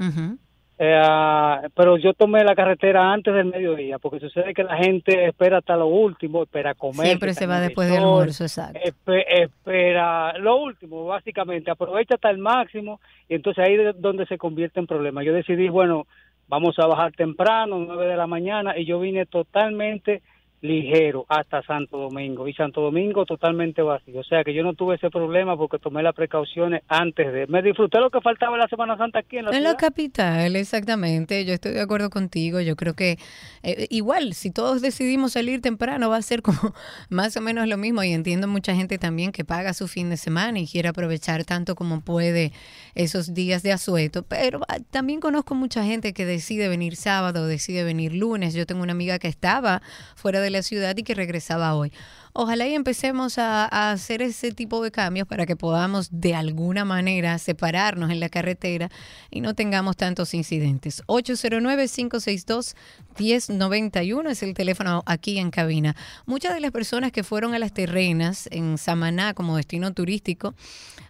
eh, pero yo tomé la carretera antes del mediodía, porque sucede que la gente espera hasta lo último, espera comer. Siempre se va después del almuerzo, exacto. espe- espera lo último, básicamente, aprovecha hasta el máximo y entonces ahí es donde se convierte en problema. Yo decidí, bueno, vamos a bajar temprano, 9 de la mañana, y yo vine totalmente ligero hasta Santo Domingo y Santo Domingo totalmente vacío. O sea que yo no tuve ese problema porque tomé las precauciones antes de... Me disfruté lo que faltaba en la Semana Santa aquí en la En ciudad. la capital, exactamente. Yo estoy de acuerdo contigo. Yo creo que eh, igual, si todos decidimos salir temprano, va a ser como más o menos lo mismo. Y entiendo mucha gente también que paga su fin de semana y quiere aprovechar tanto como puede esos días de asueto. Pero ah, también conozco mucha gente que decide venir sábado, decide venir lunes. Yo tengo una amiga que estaba fuera de la ciudad y que regresaba hoy. Ojalá y empecemos a, hacer ese tipo de cambios para que podamos de alguna manera separarnos en la carretera y no tengamos tantos incidentes. 809-562-1091 es el teléfono aquí en cabina. Muchas de las personas que fueron a las terrenas en Samaná como destino turístico,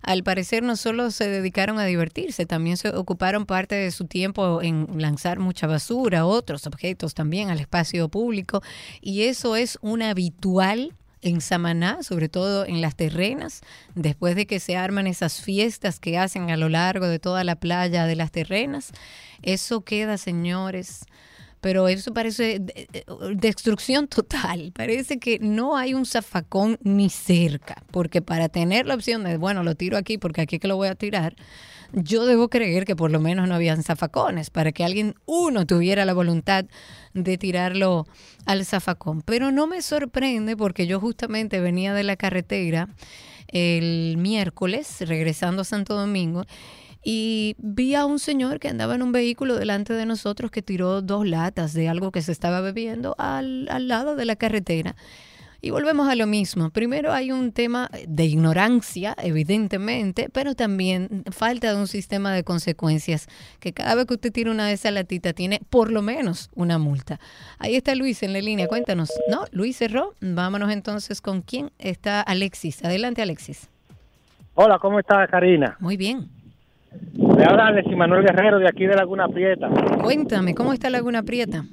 al parecer no solo se dedicaron a divertirse, también se ocuparon parte de su tiempo en lanzar mucha basura, otros objetos también al espacio público y eso es un habitual en Samaná, sobre todo en las terrenas, después de que se arman esas fiestas que hacen a lo largo de toda la playa de las terrenas, eso queda, señores, pero eso parece de- de- destrucción total. Parece que no hay un zafacón ni cerca, porque para tener la opción de, bueno, lo tiro aquí porque aquí que lo voy a tirar, yo debo creer que por lo menos no habían zafacones para que alguien, uno, tuviera la voluntad de tirarlo al zafacón. Pero no me sorprende porque yo justamente venía de la carretera el miércoles, regresando a Santo Domingo, y vi a un señor que andaba en un vehículo delante de nosotros que tiró dos latas de algo que se estaba bebiendo al, al lado de la carretera. Y volvemos a lo mismo. Primero hay un tema de ignorancia, evidentemente, pero también falta de un sistema de consecuencias, que cada vez que usted tira una de esas latitas tiene por lo menos una multa. Ahí está Luis en la línea, cuéntanos. No, Luis cerró. Vámonos entonces con quién está Alexis. Adelante, Alexis. Hola, ¿cómo está Karina? Muy bien. Le habla Alexis Manuel Guerrero de aquí de Laguna Prieta. Cuéntame, ¿cómo está Laguna Prieta?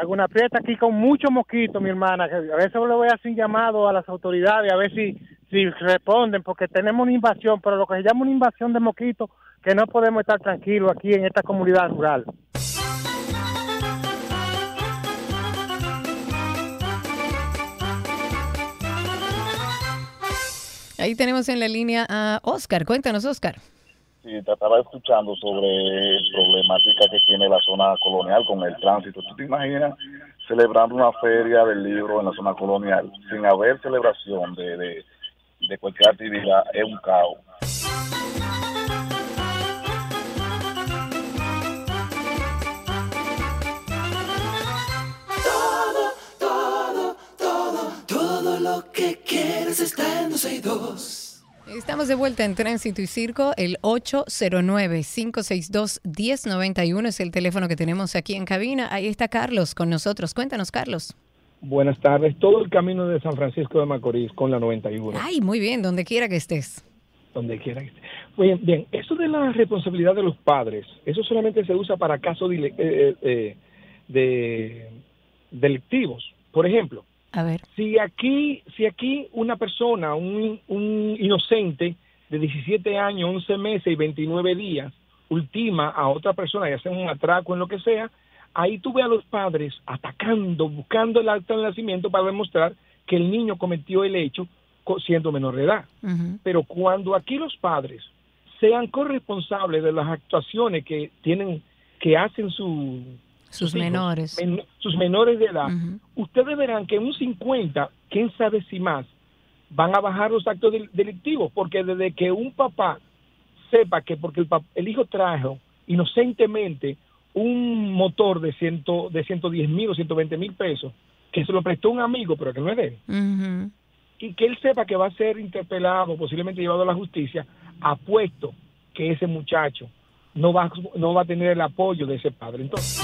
Laguna Prieta aquí con muchos mosquitos, mi hermana. A veces le voy a hacer un llamado a las autoridades a ver si, si responden, porque tenemos una invasión, pero lo que se llama una invasión de mosquitos, que no podemos estar tranquilos aquí en esta comunidad rural. Ahí tenemos en la línea a Oscar. Cuéntanos, Oscar. Sí, te estaba escuchando sobre problemática que tiene la zona colonial con el tránsito. ¿Tú te imaginas celebrando una feria del libro en la zona colonial sin haber celebración de, de, cualquier actividad? Es un caos. Todo, todo, todo, todo lo que quieres está en 262. Estamos de vuelta en Tránsito y Circo. El 809-562-1091 es el teléfono que tenemos aquí en cabina. Ahí está Carlos con nosotros. Cuéntanos, Carlos. Buenas tardes. Todo el camino de San Francisco de Macorís con la 91, Ay, muy bien, donde quiera que estés. donde quiera que esté. Bien, bien, eso de la responsabilidad de los padres, eso solamente se usa para casos dile- eh, eh, de delictivos. Por ejemplo, A ver. si aquí, si aquí una persona, un, un inocente de 17 años, 11 meses y 29 días, ultima a otra persona y hace un atraco en lo que sea, ahí tú ves a los padres atacando, buscando el acta de nacimiento para demostrar que el niño cometió el hecho siendo menor de edad. Pero cuando aquí los padres sean corresponsables de las actuaciones que tienen, que hacen su, Sus menores. men- sus menores de edad, ustedes verán que en un 50, quién sabe si más, van a bajar los actos del- delictivos, porque desde que un papá sepa que porque el, el hijo trajo inocentemente un motor de, ciento, de 110 mil o 120 mil pesos, que se lo prestó un amigo, pero que no es de él, y que él sepa que va a ser interpelado, posiblemente llevado a la justicia, apuesto que ese muchacho no va, no va a tener el apoyo de ese padre. Entonces,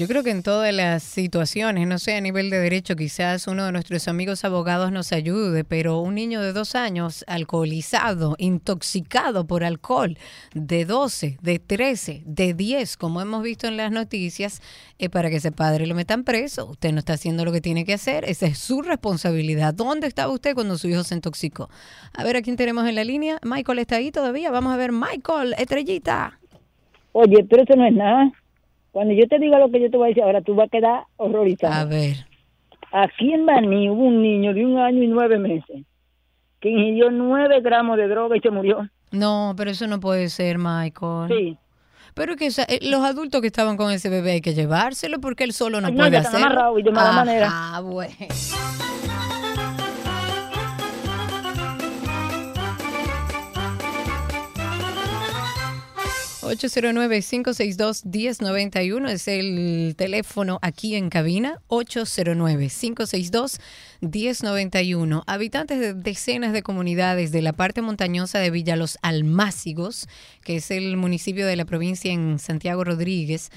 Yo creo que en todas las situaciones, no sé, a nivel de derecho, quizás uno de nuestros amigos abogados nos ayude, pero un niño de dos años alcoholizado, intoxicado por alcohol, de 12, de 13, de 10, como hemos visto en las noticias, es para que ese padre lo metan preso. Usted no está haciendo lo que tiene que hacer, esa es su responsabilidad. ¿Dónde estaba usted cuando su hijo se intoxicó? A ver, ¿a quién tenemos en la línea? Michael está ahí todavía. Vamos a ver, Michael, estrellita. Oye, pero eso no es nada. Cuando yo te diga lo que yo te voy a decir ahora, tú vas a quedar horrorizado. A ver. Aquí en Baní hubo un niño de un año y nueve meses que ingirió nueve gramos de droga y se murió. No, pero eso no puede ser, Michael. Sí. Pero que eh, los adultos que estaban con ese bebé hay que llevárselo porque él solo no no, puede hacerlo. amarrado y de mala manera. Ah, bueno. 809-562-1091 es el teléfono aquí en cabina. 809-562-1091. Habitantes de decenas de comunidades de la parte montañosa de Villa Los Almácigos, que es el municipio de la provincia en Santiago Rodríguez,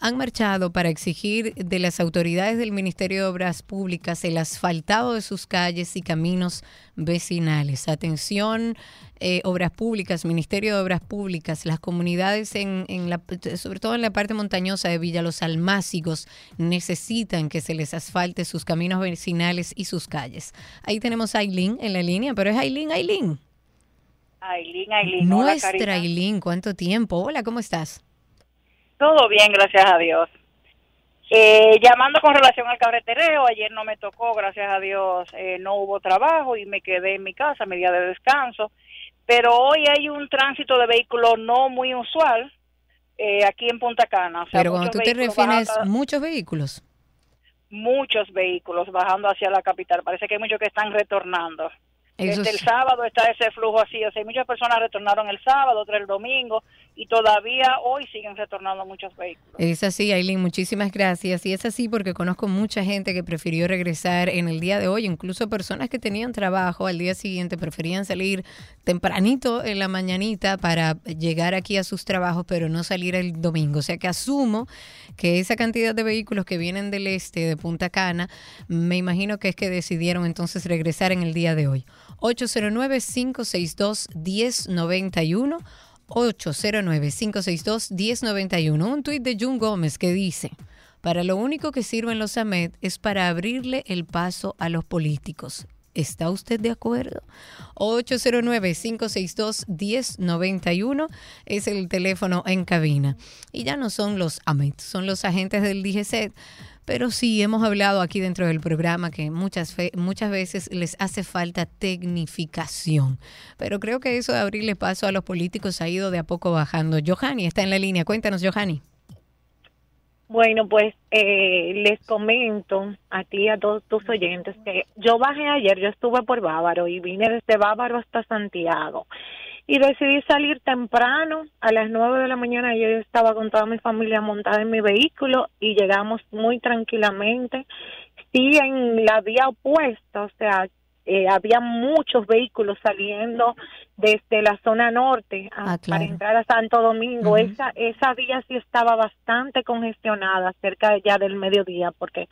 han marchado para exigir de las autoridades del Ministerio de Obras Públicas el asfaltado de sus calles y caminos vecinales. Atención, eh, Obras Públicas, Ministerio de Obras Públicas, las comunidades, en la, sobre todo en la parte montañosa de Villa Los Almácigos, necesitan que se les asfalte sus caminos vecinales y sus calles. Ahí tenemos a Aileen en la línea, pero es Aileen, Aileen. Aileen, Aileen. hola, Nuestra Karina. Aileen, ¿cuánto tiempo? Hola, ¿cómo estás? Todo bien, gracias a Dios. Eh, llamando con relación al carretereo, ayer no me tocó, gracias a Dios, eh, no hubo trabajo y me quedé en mi casa, mi día de descanso. Pero hoy hay un tránsito de vehículos no muy usual eh, aquí en Punta Cana. O sea, Pero cuando tú te refieres, muchos vehículos. Muchos vehículos bajando hacia la capital. Parece que hay muchos que están retornando. Eso Desde el sí. sábado está ese flujo así, o sea, muchas personas retornaron el sábado, otras el domingo, y todavía hoy siguen retornando muchos vehículos. Es así, Aileen, muchísimas gracias. Y es así porque conozco mucha gente que prefirió regresar en el día de hoy, incluso personas que tenían trabajo al día siguiente preferían salir tempranito en la mañanita para llegar aquí a sus trabajos, pero no salir el domingo. O sea que asumo que esa cantidad de vehículos que vienen del este, de Punta Cana, me imagino que es que decidieron entonces regresar en el día de hoy. 809-562-1091. 809-562-1091. Un tuit de Jun Gómez que dice, para lo único que sirven los AMED es para abrirle el paso a los políticos. ¿Está usted de acuerdo? 809-562-1091 es el teléfono en cabina. Y ya no son los AMED, son los agentes del DGCET. Pero sí, hemos hablado aquí dentro del programa que muchas, muchas veces les hace falta tecnificación. Pero creo que eso de abrirle paso a los políticos ha ido de a poco bajando. Johanny está en la línea. Cuéntanos, Johanny. Bueno, pues eh, les comento a ti y a todos tus oyentes que yo bajé ayer, yo estuve por Bávaro y vine desde Bávaro hasta Santiago y decidí salir temprano a las nueve de la mañana. Yo estaba con toda mi familia montada en mi vehículo y llegamos muy tranquilamente. Sí, en la vía opuesta, o sea, eh, había muchos vehículos saliendo desde la zona norte a- Ah, claro. para entrar a Santo Domingo. Esa esa vía sí estaba bastante congestionada cerca ya del mediodía porque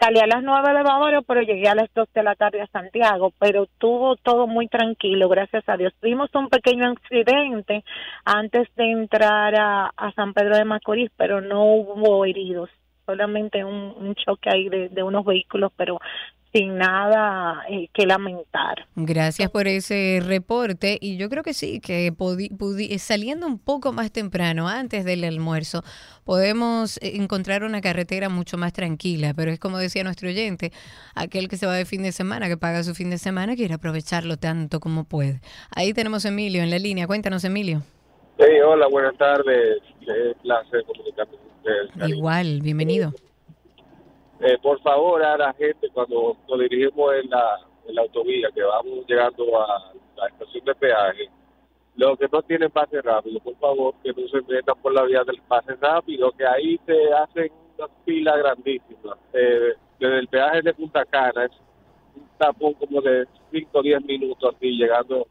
salí a las nueve de Bávaro, pero llegué a las dos de la tarde a Santiago, pero tuvo todo muy tranquilo, gracias a Dios. Tuvimos un pequeño accidente antes de entrar a, a San Pedro de Macorís, pero no hubo heridos, solamente un, un choque ahí de, de unos vehículos, pero sin nada eh, que lamentar. Gracias por ese reporte y yo creo que sí, que pudi- saliendo un poco más temprano, antes del almuerzo, podemos eh, encontrar una carretera mucho más tranquila, pero es como decía nuestro oyente, aquel que se va de fin de semana, que paga su fin de semana, quiere aprovecharlo tanto como puede. Ahí tenemos a Emilio en la línea, cuéntanos Emilio. Sí, hola, buenas tardes. Qué placer comunicarme con ustedes. Karina. Igual, bienvenido. Eh, por favor, a la gente, cuando nos dirigimos en la, en la autovía que vamos llegando a la estación de peaje, los que no tienen pase rápido, por favor, que no se metan por la vía del pase rápido, que ahí se hacen una fila grandísima. Eh, desde el peaje de Punta Cana es un tapón como de 5 o 10 minutos así, llegando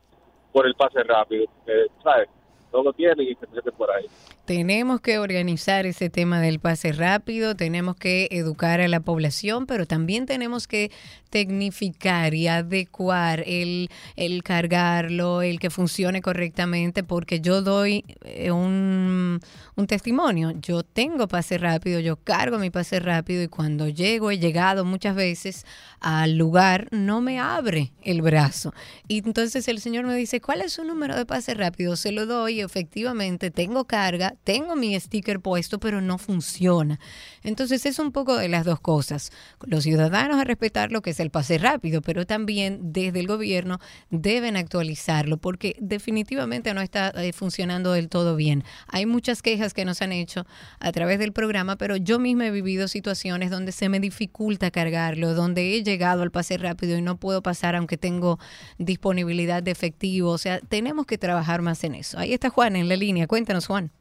por el pase rápido. Eh, ¿Sabes? No lo y se por ahí. Tenemos que organizar ese tema del pase rápido, tenemos que educar a la población, pero también tenemos que tecnificar y adecuar el, el cargarlo, el que funcione correctamente, porque yo doy eh, un, un testimonio. Yo tengo pase rápido, yo cargo mi pase rápido y cuando llego, he llegado muchas veces al lugar, no me abre el brazo. Y entonces el señor me dice, ¿cuál es su número de pase rápido? Se lo doy y efectivamente tengo carga, tengo mi sticker puesto, pero no funciona. Entonces es un poco de las dos cosas. Los ciudadanos a respetar lo que es el pase rápido, pero también desde el gobierno deben actualizarlo porque definitivamente no está eh, funcionando del todo bien. Hay muchas quejas que nos han hecho a través del programa, pero yo misma he vivido situaciones donde se me dificulta cargarlo, donde he llegado al pase rápido y no puedo pasar aunque tengo disponibilidad de efectivo. O sea, tenemos que trabajar más en eso. Ahí está Juan en la línea. Cuéntanos, Juan.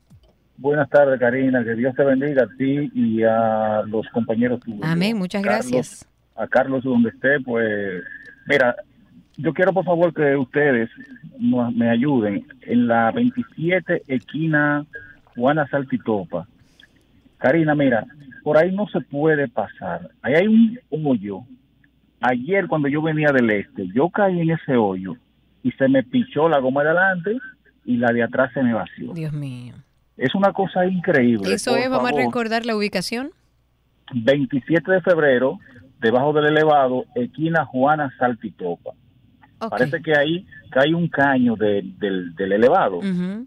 Buenas tardes, Karina. Que Dios te bendiga a ti y a los compañeros tuyos. Amén, muchas Carlos, gracias. A Carlos, donde esté, pues, mira, yo quiero por favor que ustedes me ayuden en la 27 esquina Juana Saltitopa. Karina, mira, por ahí no se puede pasar. Ahí hay un, un hoyo. Ayer cuando yo venía del este, yo caí en ese hoyo y se me pichó la goma de adelante y la de atrás se me vació. Dios mío. Es una cosa increíble. Eso es, vamos a favor, recordar la ubicación. 27 de febrero, debajo del elevado, esquina Juana Saltitopa. Ok. Parece que ahí cae un caño de- del, del elevado. Ujú.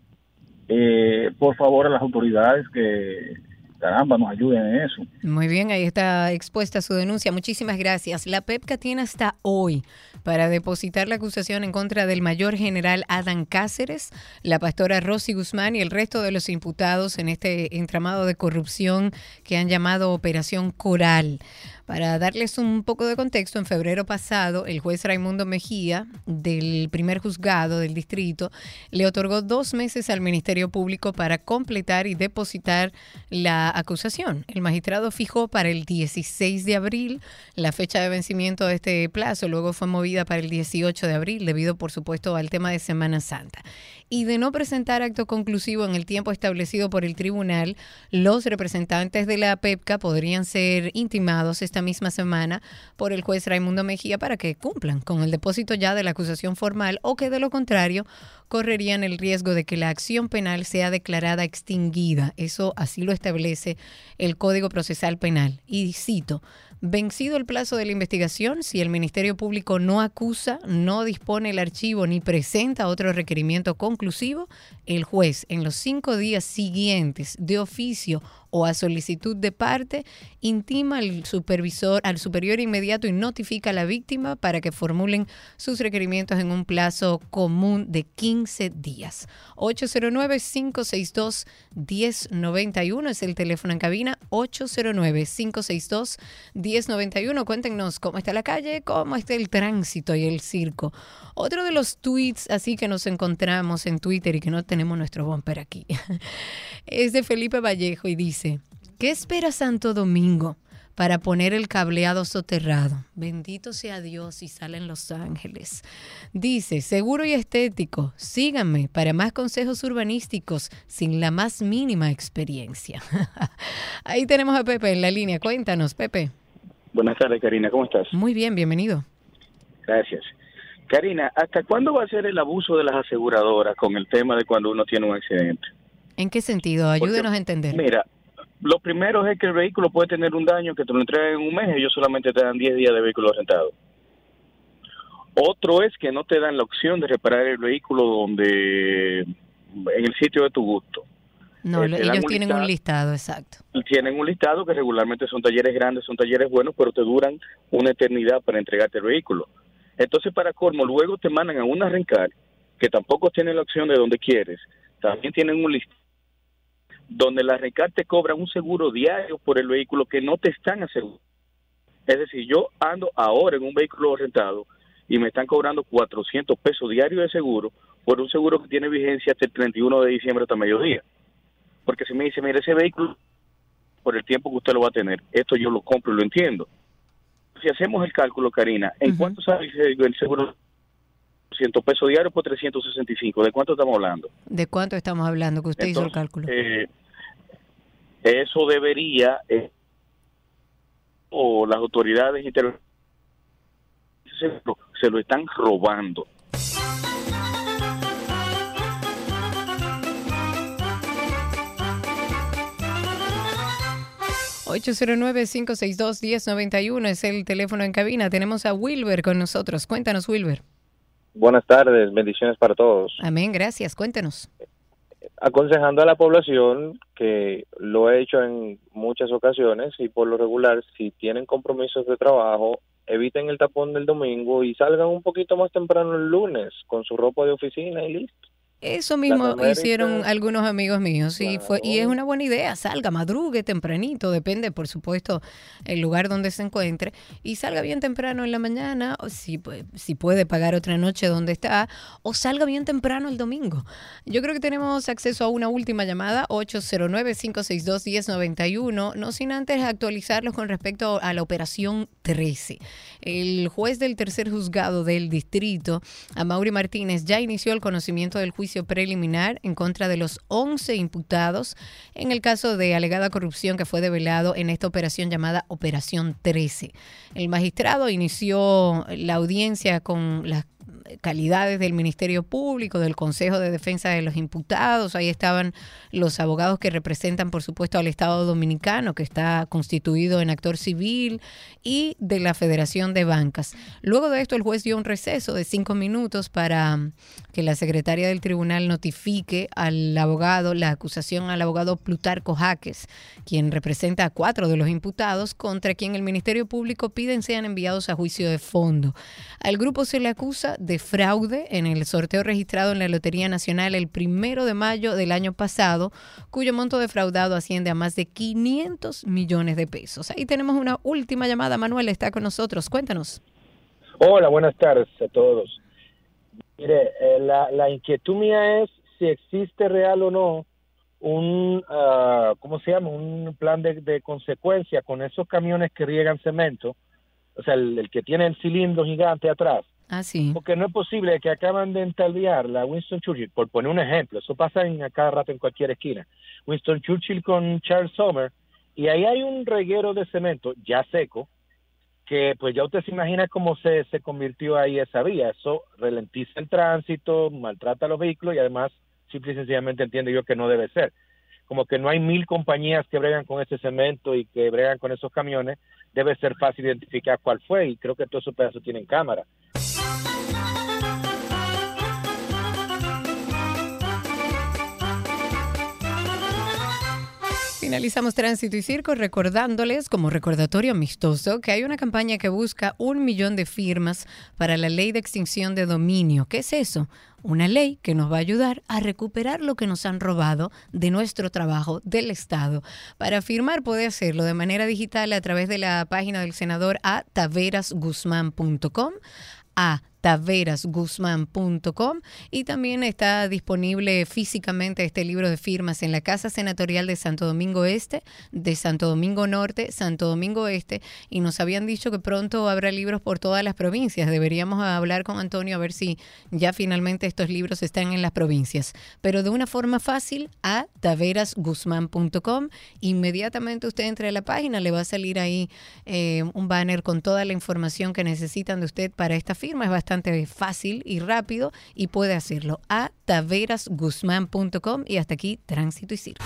Eh, por favor, a las autoridades que, caramba, nos ayuden en eso. Muy bien, ahí está expuesta su denuncia. Muchísimas gracias. La PEPCA tiene hasta hoy para depositar la acusación en contra del mayor general Adán Cáceres, la pastora Rosy Guzmán y el resto de los imputados en este entramado de corrupción que han llamado Operación Coral. Para darles un poco de contexto, en febrero pasado, el juez Raimundo Mejía, del primer juzgado del distrito, le otorgó dos meses al Ministerio Público para completar y depositar la acusación. El magistrado fijó para el 16 de abril la fecha de vencimiento de este plazo, luego fue movida para el 18 de abril, debido, por supuesto, al tema de Semana Santa. Y de no presentar acto conclusivo en el tiempo establecido por el tribunal, los representantes de la PEPCA podrían ser intimados esta misma semana por el juez Raimundo Mejía para que cumplan con el depósito ya de la acusación formal o que de lo contrario correrían el riesgo de que la acción penal sea declarada extinguida. Eso así lo establece el Código Procesal Penal. Y cito, Vencido el plazo de la investigación, si el Ministerio Público no acusa, no dispone el archivo ni presenta otro requerimiento conclusivo, el juez en los cinco días siguientes de oficio o a solicitud de parte intima al supervisor, al superior inmediato y notifica a la víctima para que formulen sus requerimientos en un plazo común de 15 días. 809-562-1091 es el teléfono en cabina. 809-562-1091. Cuéntenos cómo está la calle, cómo está el tránsito y el circo. Otro de los tweets así que nos encontramos en Twitter y que no tenemos nuestro bumper aquí es de Felipe Vallejo y dice, ¿qué espera Santo Domingo? para poner el cableado soterrado. Bendito sea Dios y salen los ángeles. Dice, seguro y estético, síganme para más consejos urbanísticos sin la más mínima experiencia. Ahí tenemos a Pepe en la línea. Cuéntanos, Pepe. Buenas tardes, Karina, ¿cómo estás? Muy bien, bienvenido. Gracias. Karina, ¿hasta cuándo va a ser el abuso de las aseguradoras con el tema de cuando uno tiene un accidente? ¿En qué sentido? Ayúdenos a entender. Mira, lo primero es que el vehículo puede tener un daño que te lo entregan en un mes y ellos solamente te dan 10 días de vehículo rentado. Otro es que no te dan la opción de reparar el vehículo donde en el sitio de tu gusto. No, Eh, ellos un tienen listado. un listado, exacto. Y tienen un listado que regularmente son talleres grandes, son talleres buenos, pero te duran una eternidad para entregarte el vehículo. Entonces, para colmo, luego te mandan a una rencar que tampoco tiene la opción de donde quieres. También tienen un listado donde la rencar te cobra un seguro diario por el vehículo que no te están asegurando. Es decir, yo ando ahora en un vehículo rentado y me están cobrando 400 pesos diarios de seguro por un seguro que tiene vigencia hasta el 31 de diciembre hasta mediodía. Porque si me dice, mire, ese vehículo, por el tiempo que usted lo va a tener, esto yo lo compro y lo entiendo. Si hacemos el cálculo, Karina, ¿en cuánto sale el seguro? 100 pesos diarios por 365. ¿De cuánto estamos hablando? ¿De cuánto estamos hablando? Que usted hizo el Entonces, cálculo. eh, eso debería, eh, o las autoridades inter- se lo, se lo están robando. 809-562-1091 es el teléfono en cabina. Tenemos a Wilber con nosotros. Cuéntanos, Wilber. Buenas tardes, bendiciones para todos. Amén, gracias. Cuéntanos. Aconsejando a la población que lo he hecho en muchas ocasiones y por lo regular, si tienen compromisos de trabajo, eviten el tapón del domingo y salgan un poquito más temprano el lunes con su ropa de oficina y listo. Eso mismo hicieron algunos amigos míos y fue y es una buena idea, salga, madrugue tempranito, depende por supuesto el lugar donde se encuentre y salga bien temprano en la mañana, o si, si puede pagar otra noche donde está, o salga bien temprano el domingo. Yo creo que tenemos acceso a una última llamada, 809-562-1091, no sin antes actualizarlos con respecto a la operación 13. El juez del tercer juzgado del distrito, Amaury Martínez, ya inició el conocimiento del juicio preliminar en contra de los 11 imputados en el caso de alegada corrupción que fue develado en esta operación llamada Operación 13. El magistrado inició la audiencia con las calidades del Ministerio Público, del Consejo de Defensa de los Imputados. Ahí estaban los abogados que representan, por supuesto, al Estado Dominicano, que está constituido en actor civil, y de la Federación de Bancas. Luego de esto, el juez dio un receso de cinco minutos para mm, que la secretaria del tribunal notifique al abogado la acusación al abogado Plutarco Jaques, quien representa a cuatro de los imputados, contra quien el Ministerio Público piden sean enviados a juicio de fondo. Al grupo se le acusa de fraude en el sorteo registrado en la Lotería Nacional el primero de mayo del año pasado, cuyo monto defraudado asciende a más de 500 millones de pesos. Ahí tenemos una última llamada. Manuel está con nosotros. Cuéntanos. Hola, buenas tardes a todos. Mire, eh, la, inquietud mía es si existe real o no un, ah, ¿cómo se llama? Un plan de, consecuencia con esos camiones que riegan cemento, o sea, el que tiene el cilindro gigante atrás. Ah, sí. Porque no es posible que acaban de entalviar la Winston Churchill, por poner un ejemplo, eso pasa en, a cada rato en cualquier esquina. Winston Churchill con Charles Sommer, y ahí hay un reguero de cemento ya seco, que pues ya usted se imagina cómo se, se convirtió ahí esa vía. Eso ralentiza el tránsito, maltrata los vehículos y además, simple y sencillamente entiendo yo que no debe ser. Como que no hay mil compañías que bregan con ese cemento y que bregan con esos camiones, debe ser fácil identificar cuál fue y creo que todos esos pedazos tienen cámara. Finalizamos Tránsito y Circo recordándoles como recordatorio amistoso que hay una campaña que busca un millón de firmas para la ley de extinción de dominio. ¿Qué es eso? Una ley que nos va a ayudar a recuperar lo que nos han robado de nuestro trabajo del Estado. Para firmar puede hacerlo de manera digital a través de la página del senador a taverasguzmán.com a taverasguzmán.com y también está disponible físicamente este libro de firmas en la Casa Senatorial de Santo Domingo Este, de Santo Domingo Norte, Santo Domingo Este y nos habían dicho que pronto habrá libros por todas las provincias. Deberíamos hablar con Antonio a ver si ya finalmente estos libros están en las provincias. Pero de una forma fácil a taverasguzmán.com. Inmediatamente usted entre a la página, le va a salir ahí eh, un banner con toda la información que necesitan de usted para esta firma. Es bastante fácil y rápido y puede hacerlo a taverasguzmán.com y hasta aquí Tránsito y Circo.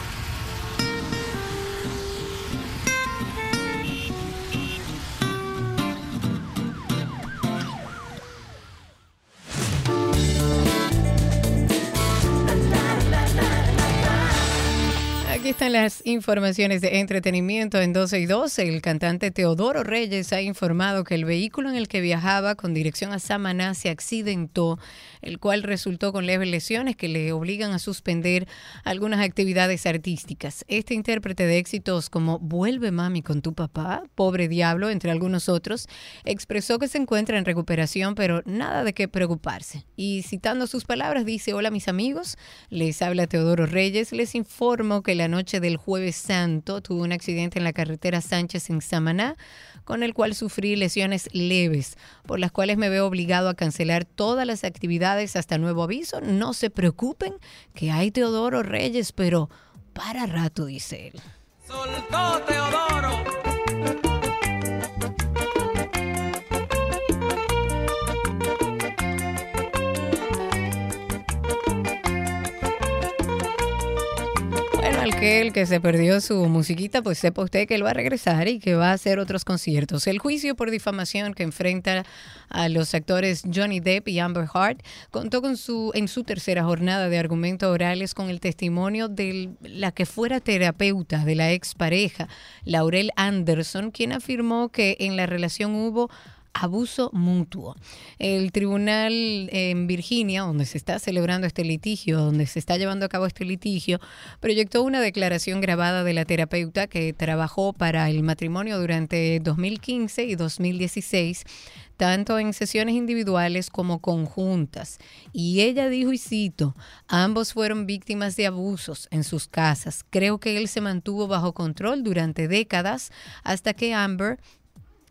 Aquí están las informaciones de entretenimiento en 12 y 12. El cantante Teodoro Reyes ha informado que el vehículo en el que viajaba con dirección a Samaná se accidentó, el cual resultó con leves lesiones que le obligan a suspender algunas actividades artísticas. Este intérprete de éxitos como Vuelve mami con tu papá, Pobre Diablo, entre algunos otros, expresó que se encuentra en recuperación, pero nada de qué preocuparse. Y citando sus palabras, dice, hola mis amigos, les habla Teodoro Reyes, les informo que la noche del jueves santo tuve un accidente en la carretera Sánchez en Samaná, con el cual sufrí lesiones leves, por las cuales me veo obligado a cancelar todas las actividades hasta nuevo aviso. No se preocupen, que hay Teodoro Reyes, pero para rato, dice él. Soltó Teodoro. Aquel que se perdió su musiquita, pues sepa usted que él va a regresar y que va a hacer otros conciertos. El juicio por difamación que enfrenta a los actores Johnny Depp y Amber Heard contó con su en su tercera jornada de argumentos orales con el testimonio de la que fuera terapeuta de la expareja, Laurel Anderson, quien afirmó que en la relación hubo abuso mutuo. El tribunal en Virginia, donde se está celebrando este litigio, donde se está llevando a cabo este litigio, proyectó una declaración grabada de la terapeuta que trabajó para el matrimonio durante 2015 y 2016 tanto en sesiones individuales como conjuntas. Y ella dijo, y cito, ambos fueron víctimas de abusos en sus casas. Creo que él se mantuvo bajo control durante décadas hasta que Amber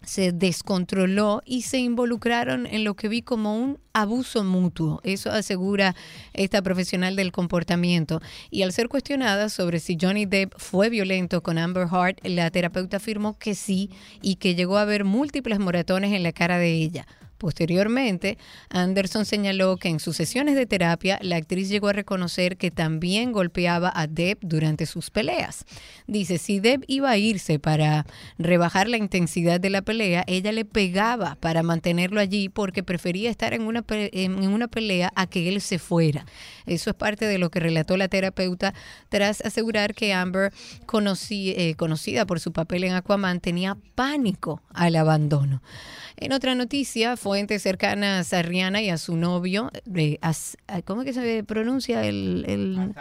se descontroló y se involucraron en lo que vi como un abuso mutuo. Eso asegura esta profesional del comportamiento. Y al ser cuestionada sobre si Johnny Depp fue violento con Amber Heard, la terapeuta afirmó que sí y que llegó a ver múltiples moratones en la cara de ella. Posteriormente, Anderson señaló que en sus sesiones de terapia la actriz llegó a reconocer que también golpeaba a Depp durante sus peleas. Dice, si Depp iba a irse para rebajar la intensidad de la pelea, ella le pegaba para mantenerlo allí porque prefería estar en una, en una pelea a que él se fuera. Eso es parte de lo que relató la terapeuta tras asegurar que Amber, eh, conocida por su papel en Aquaman, tenía pánico al abandono. En otra noticia, fuentes cercanas a Rihanna y a su novio, eh, As- ¿cómo que se pronuncia el, el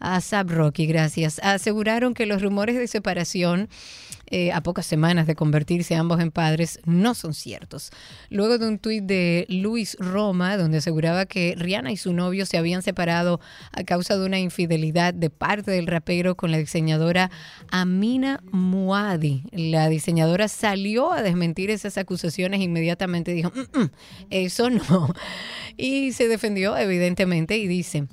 ASAP Rocky, gracias, aseguraron que los rumores de separación eh, a pocas semanas de convertirse ambos en padres no son ciertos. Luego de un tuit de Luis Roma, donde aseguraba que Rihanna y su novio se habían separado a causa de una infidelidad de parte del rapero con la diseñadora Amina Muadi. La diseñadora salió a desmentir esas acusaciones e inmediatamente dijo, "Mm, mm, eso no. Y se defendió, evidentemente, y dice,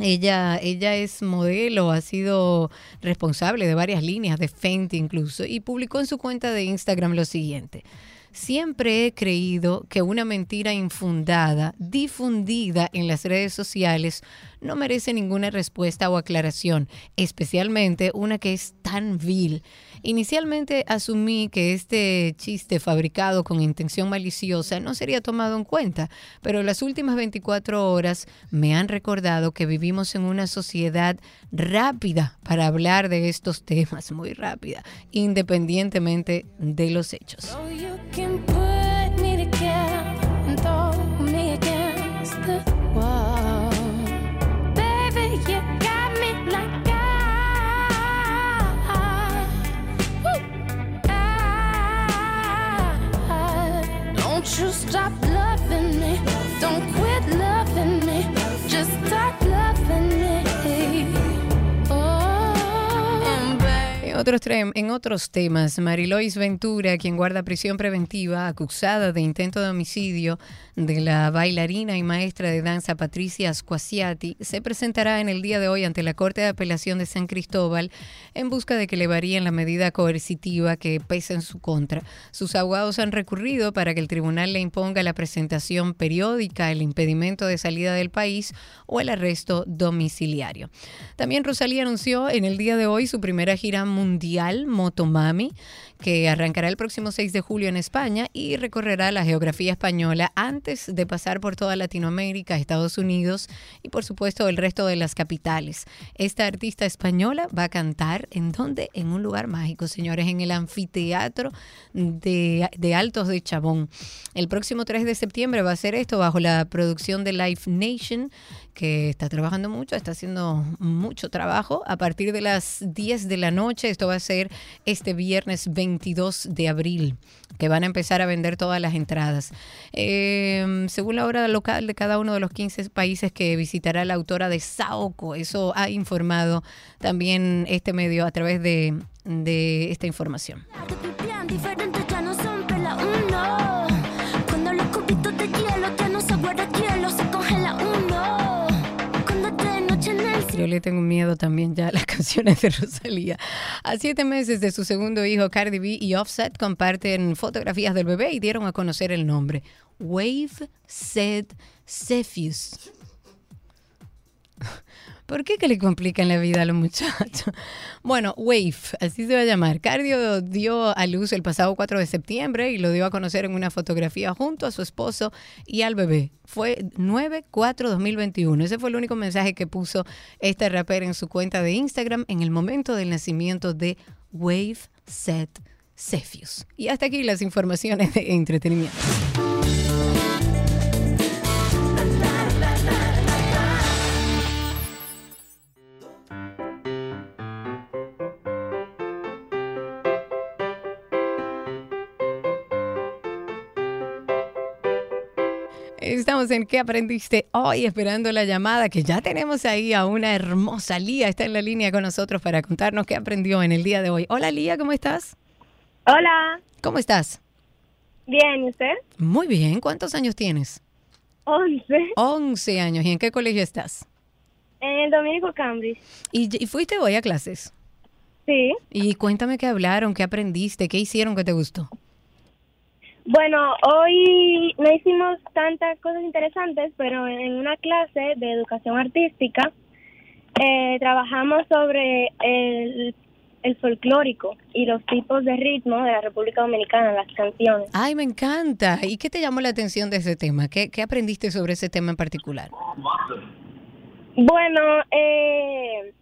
ella, ella es modelo, ha sido responsable de varias líneas de Fenty incluso, y publicó en su cuenta de Instagram lo siguiente. Siempre he creído que una mentira infundada, difundida en las redes sociales, no merece ninguna respuesta o aclaración, especialmente una que es tan vil. Inicialmente asumí que este chiste fabricado con intención maliciosa no sería tomado en cuenta, pero las últimas 24 horas me han recordado que vivimos en una sociedad rápida para hablar de estos temas, muy rápida, independientemente de los hechos. You stop loving me. Don't en otros temas, Marilois Ventura, quien guarda prisión preventiva, acusada de intento de homicidio de la bailarina y maestra de danza Patricia Squasiati, se presentará en el día de hoy ante la Corte de Apelación de San Cristóbal en busca de que le varíen la medida coercitiva que pesa en su contra. Sus abogados han recurrido para que el tribunal le imponga la presentación periódica, el impedimento de salida del país o el arresto domiciliario. También Rosalía anunció en el día de hoy su primera gira mundial Mundial Motomami, que arrancará el próximo 6 de julio en España y recorrerá la geografía española antes de pasar por toda Latinoamérica, Estados Unidos y por supuesto el resto de las capitales. Esta artista española va a cantar en donde? En un lugar mágico, señores, en el anfiteatro de, de Altos de Chabón. El próximo 3 de septiembre va a ser esto bajo la producción de Live Nation, que está trabajando mucho, está haciendo mucho trabajo. A partir de las 10 de la noche, esto va a ser este viernes 22 de abril, que van a empezar a vender todas las entradas. Eh, según la hora local de cada uno de los 15 países que visitará la autora de Saoko, eso ha informado también este medio a través de esta información. Le tengo miedo también ya a las canciones de Rosalía. A siete meses de su segundo hijo, Cardi B y Offset comparten fotografías del bebé y dieron a conocer el nombre. Wave Set Cepheus. ¿Por qué que le complican la vida a los muchachos? Bueno, Wave, así se va a llamar. Cardio dio a luz el pasado 4 de septiembre y lo dio a conocer en una fotografía junto a su esposo y al bebé. Fue 9-4-2021. Ese fue el único mensaje que puso este rapper en su cuenta de Instagram en el momento del nacimiento de Wave Set Cepheus. Y hasta aquí las informaciones de entretenimiento. En ¿Qué aprendiste hoy? Esperando la llamada, que ya tenemos ahí a una hermosa Lía. Está en la línea con nosotros para contarnos qué aprendió en el día de hoy. Hola Lía, ¿cómo estás? Hola, ¿Cómo estás? bien, ¿y usted? Muy bien. ¿Cuántos años tienes? Once. 11 años. ¿Y en qué colegio estás? En el Dominico Cambridge. ¿Y, y fuiste hoy a clases? Sí. Y cuéntame qué hablaron, qué aprendiste, qué hicieron que te gustó. Bueno, hoy no hicimos tantas cosas interesantes, pero en una clase de educación artística eh, trabajamos sobre el, el folclórico y los tipos de ritmo de la República Dominicana, las canciones. Ay, me encanta. ¿Y qué te llamó la atención de ese tema? ¿Qué, qué aprendiste sobre ese tema en particular? Bueno, eh,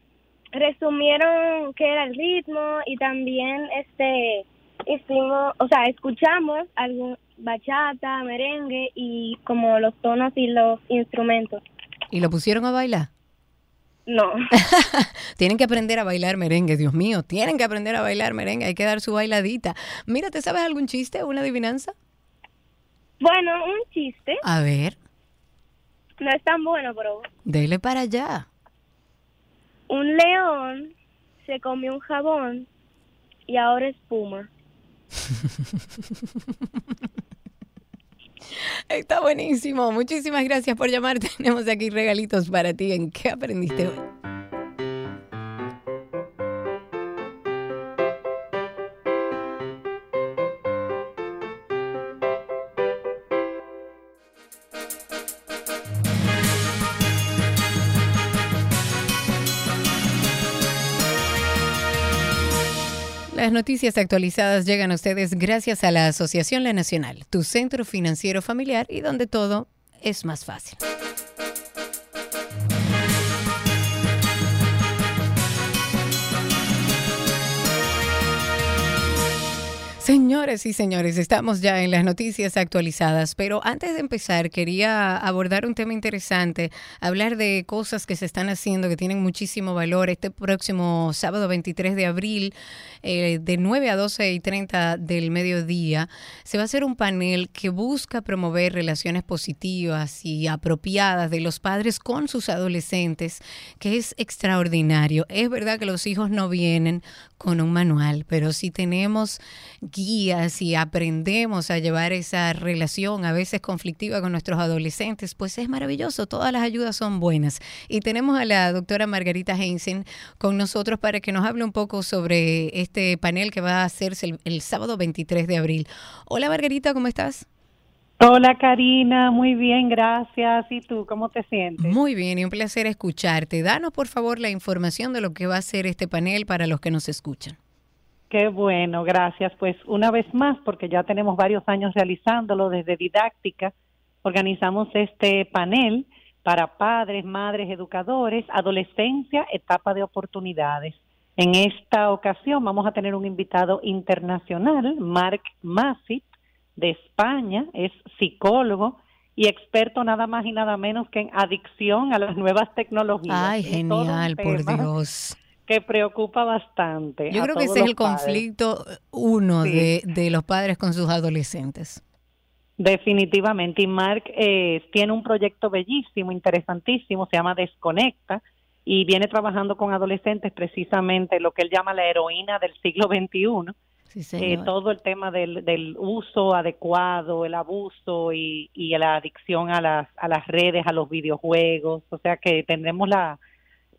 resumieron qué era el ritmo y también este hicimos, o sea, escuchamos algún bachata, merengue y como los tonos y los instrumentos. ¿Y lo pusieron a bailar? No. Tienen que aprender a bailar merengue, Dios mío. Tienen que aprender a bailar merengue. Hay que dar su bailadita. Mira, ¿te sabes algún chiste, una adivinanza? Bueno, un chiste. A ver, No es tan bueno, pero dele para allá. un león se comió un jabón y ahora espuma. Está buenísimo. Muchísimas gracias por llamar. Tenemos aquí regalitos para ti. ¿En qué aprendiste hoy? Las noticias actualizadas llegan a ustedes gracias a la Asociación La Nacional, tu centro financiero familiar y donde todo es más fácil. Señores y señores, estamos ya en las noticias actualizadas, pero antes de empezar quería abordar un tema interesante, hablar de cosas que se están haciendo que tienen muchísimo valor. Este próximo sábado 23 de abril, eh, de 9 a 12 y 30 del mediodía, se va a hacer un panel que busca promover relaciones positivas y apropiadas de los padres con sus adolescentes, que es extraordinario. Es verdad que los hijos no vienen con un manual, pero si tenemos guías y aprendemos a llevar esa relación a veces conflictiva con nuestros adolescentes, pues es maravilloso, todas las ayudas son buenas. Y tenemos a la doctora Margarita Heinzen con nosotros para que nos hable un poco sobre este panel que va a hacerse el, el sábado 23 de abril. Hola Margarita, ¿cómo estás? Hola Karina, muy bien, gracias. ¿Y tú cómo te sientes? Muy bien y un placer escucharte. Danos por favor la información de lo que va a ser este panel para los que nos escuchan. Qué bueno, gracias. Pues una vez más, porque ya tenemos varios años realizándolo desde didáctica, organizamos este panel para padres, madres, educadores, adolescencia, etapa de oportunidades. En esta ocasión vamos a tener un invitado internacional, Mark Masip, de España, es psicólogo y experto nada más y nada menos que en adicción a las nuevas tecnologías. Ay, genial, por Dios. Que preocupa bastante. Yo a creo que ese es el padres. conflicto uno Sí. de, de los padres con sus adolescentes. Definitivamente. Y Mark eh, tiene un proyecto bellísimo, interesantísimo, se llama Desconecta y viene trabajando con adolescentes precisamente lo que él llama la heroína del siglo XXI. Sí, Eh, señor. todo el tema del, del uso adecuado, el abuso y, y la adicción a las, a las redes, a los videojuegos. O sea que tendremos la,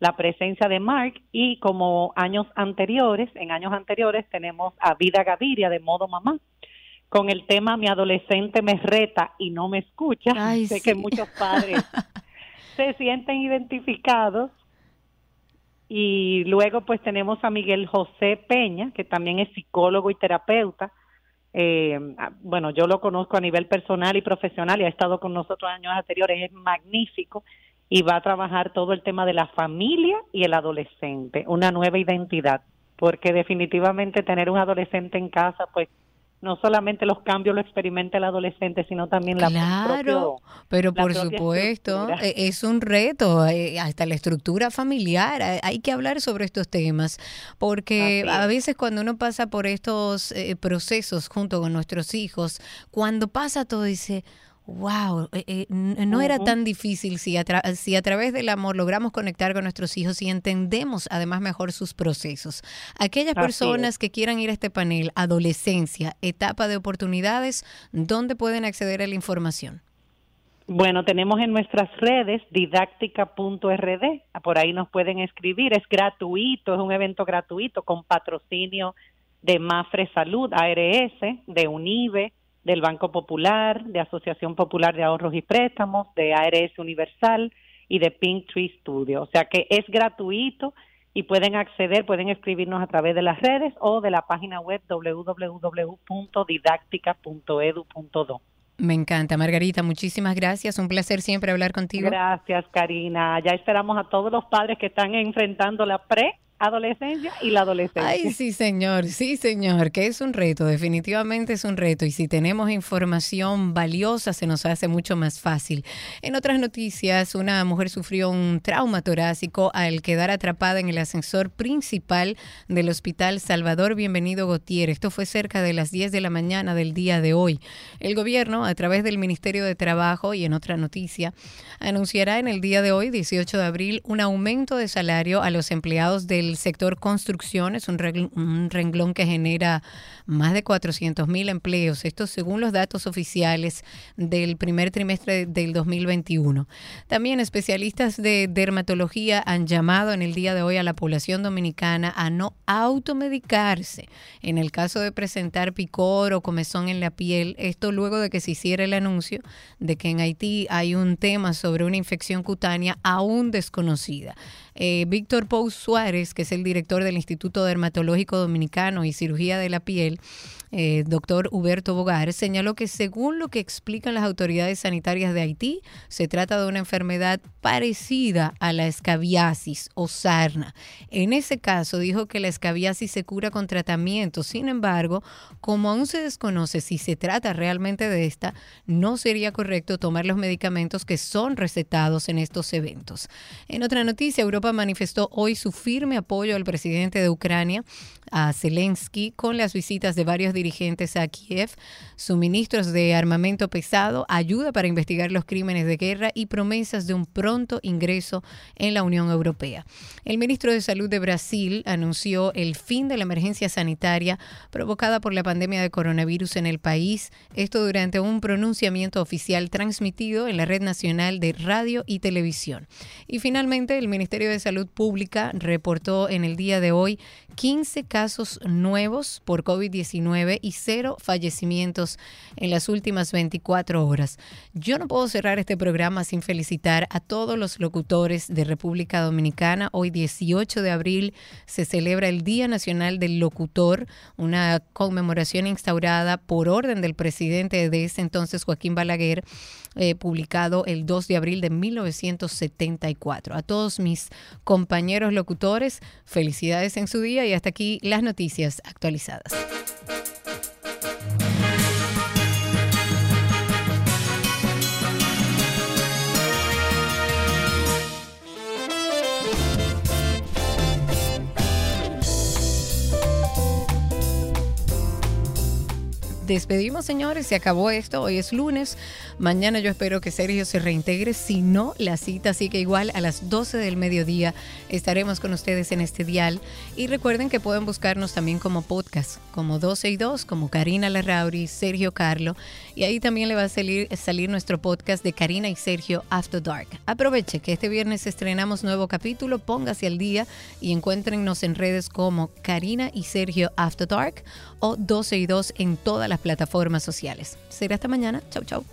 la presencia de Mark y como años anteriores, en años anteriores tenemos a Vida Gaviria de modo mamá con el tema mi adolescente me reta y no me escucha. Ay, sé sí. que muchos padres se sienten identificados. Y luego pues tenemos a Miguel José Peña, que también es psicólogo y terapeuta. Eh, bueno, yo lo conozco a nivel personal y profesional y ha estado con nosotros años anteriores, es magnífico y va a trabajar todo el tema de la familia y el adolescente, una nueva identidad, porque definitivamente tener un adolescente en casa, pues no solamente los cambios lo experimenta el adolescente, sino también la Claro, propio- pero la por supuesto, estructura. eh, es un reto, eh, hasta la estructura familiar, hay- que hablar sobre estos temas, porque a es. veces cuando uno pasa por estos eh, procesos junto con nuestros hijos, cuando pasa todo dice, wow, eh, eh, no era tan difícil. Si a, si a través del amor logramos conectar con nuestros hijos y entendemos además mejor sus procesos. Aquellas Así personas que quieran ir a este panel, adolescencia, etapa de oportunidades, ¿dónde pueden acceder a la información? Bueno, tenemos en nuestras redes didáctica.rd, por ahí nos pueden escribir, es gratuito, es un evento gratuito con patrocinio de Mafre Salud, ARS, de UNIBE, del Banco Popular, de Asociación Popular de Ahorros y Préstamos, de ARS Universal y de Pink Tree Studio. O sea que es gratuito y pueden acceder, pueden escribirnos a través de las redes o de la página web www.didáctica.edu.do. Me encanta, Margarita, muchísimas gracias. Un placer siempre hablar contigo. Gracias, Karina. Ya esperamos a todos los padres que están enfrentando la preadolescencia y la adolescencia. Ay, sí, señor, sí, señor, que es un reto, definitivamente es un reto. Y si tenemos información valiosa, se nos hace mucho más fácil. En otras noticias, una mujer sufrió un trauma torácico al quedar atrapada en el ascensor principal del Hospital Salvador Bienvenido Gautier. Esto fue cerca de las 10 de la mañana del día de hoy. El gobierno, a través del Ministerio de Trabajo y en otra noticia, anunciará en el día de hoy, 18 de abril, un aumento de salario a los empleados del sector construcción. Es un, regl- un renglón que genera más de 400 mil empleos. Esto según los datos oficiales del primer trimestre del 2021. También especialistas de dermatología han llamado en el día de hoy a la población dominicana a no automedicarse en el caso de presentar picor o comezón en la piel. Esto luego de que se hiciera el anuncio de que en Haití hay un tema sobre una infección cutánea aún desconocida. Eh, Víctor Pou Suárez, que es el director del Instituto Dermatológico Dominicano y Cirugía de la Piel, eh, doctor Huberto Bogar, señaló que según lo que explican las autoridades sanitarias de Haití, se trata de una enfermedad parecida a la escabiasis o sarna. En ese caso, dijo que la escabiasis se cura con tratamiento. Sin embargo, como aún se desconoce si se trata realmente de esta, no sería correcto tomar los medicamentos que son recetados en estos eventos. En otra noticia, Europa manifestó hoy su firme apoyo al presidente de Ucrania, a Zelensky, con las visitas de varios dirigentes a Kiev, suministros de armamento pesado, ayuda para investigar los crímenes de guerra y promesas de un pronto ingreso en la Unión Europea. El ministro de Salud de Brasil anunció el fin de la emergencia sanitaria provocada por la pandemia de coronavirus en el país, esto durante un pronunciamiento oficial transmitido en la Red Nacional de Radio y Televisión. Y finalmente, el Ministerio de Salud Pública reportó en el día de hoy 15 casos nuevos por COVID-19 y cero fallecimientos en las últimas 24 horas. Yo no puedo cerrar este programa sin felicitar a todos los locutores de República Dominicana. Hoy 18 de abril se celebra el Día Nacional del Locutor, una conmemoración instaurada por orden del presidente de ese entonces, Joaquín Balaguer, eh, publicado el 2 de abril de 1974. A todos mis compañeros locutores, felicidades en su día y hasta aquí las noticias actualizadas. Despedimos, señores. Se acabó esto. Hoy es lunes. Mañana yo espero que Sergio se reintegre. Si no, la cita sigue igual. A las 12 del mediodía estaremos con ustedes en este dial. Y recuerden que pueden buscarnos también como podcast, como 12 y 2, como Karina Larrauri, Sergio Carlo. Y ahí también le va a salir, salir nuestro podcast de Karina y Sergio After Dark. Aproveche que este viernes estrenamos nuevo capítulo. Póngase al día y encuéntrennos en redes como Karina y Sergio After Dark o 12 y 2 en todas las plataformas sociales. Será hasta mañana. Chau, chau.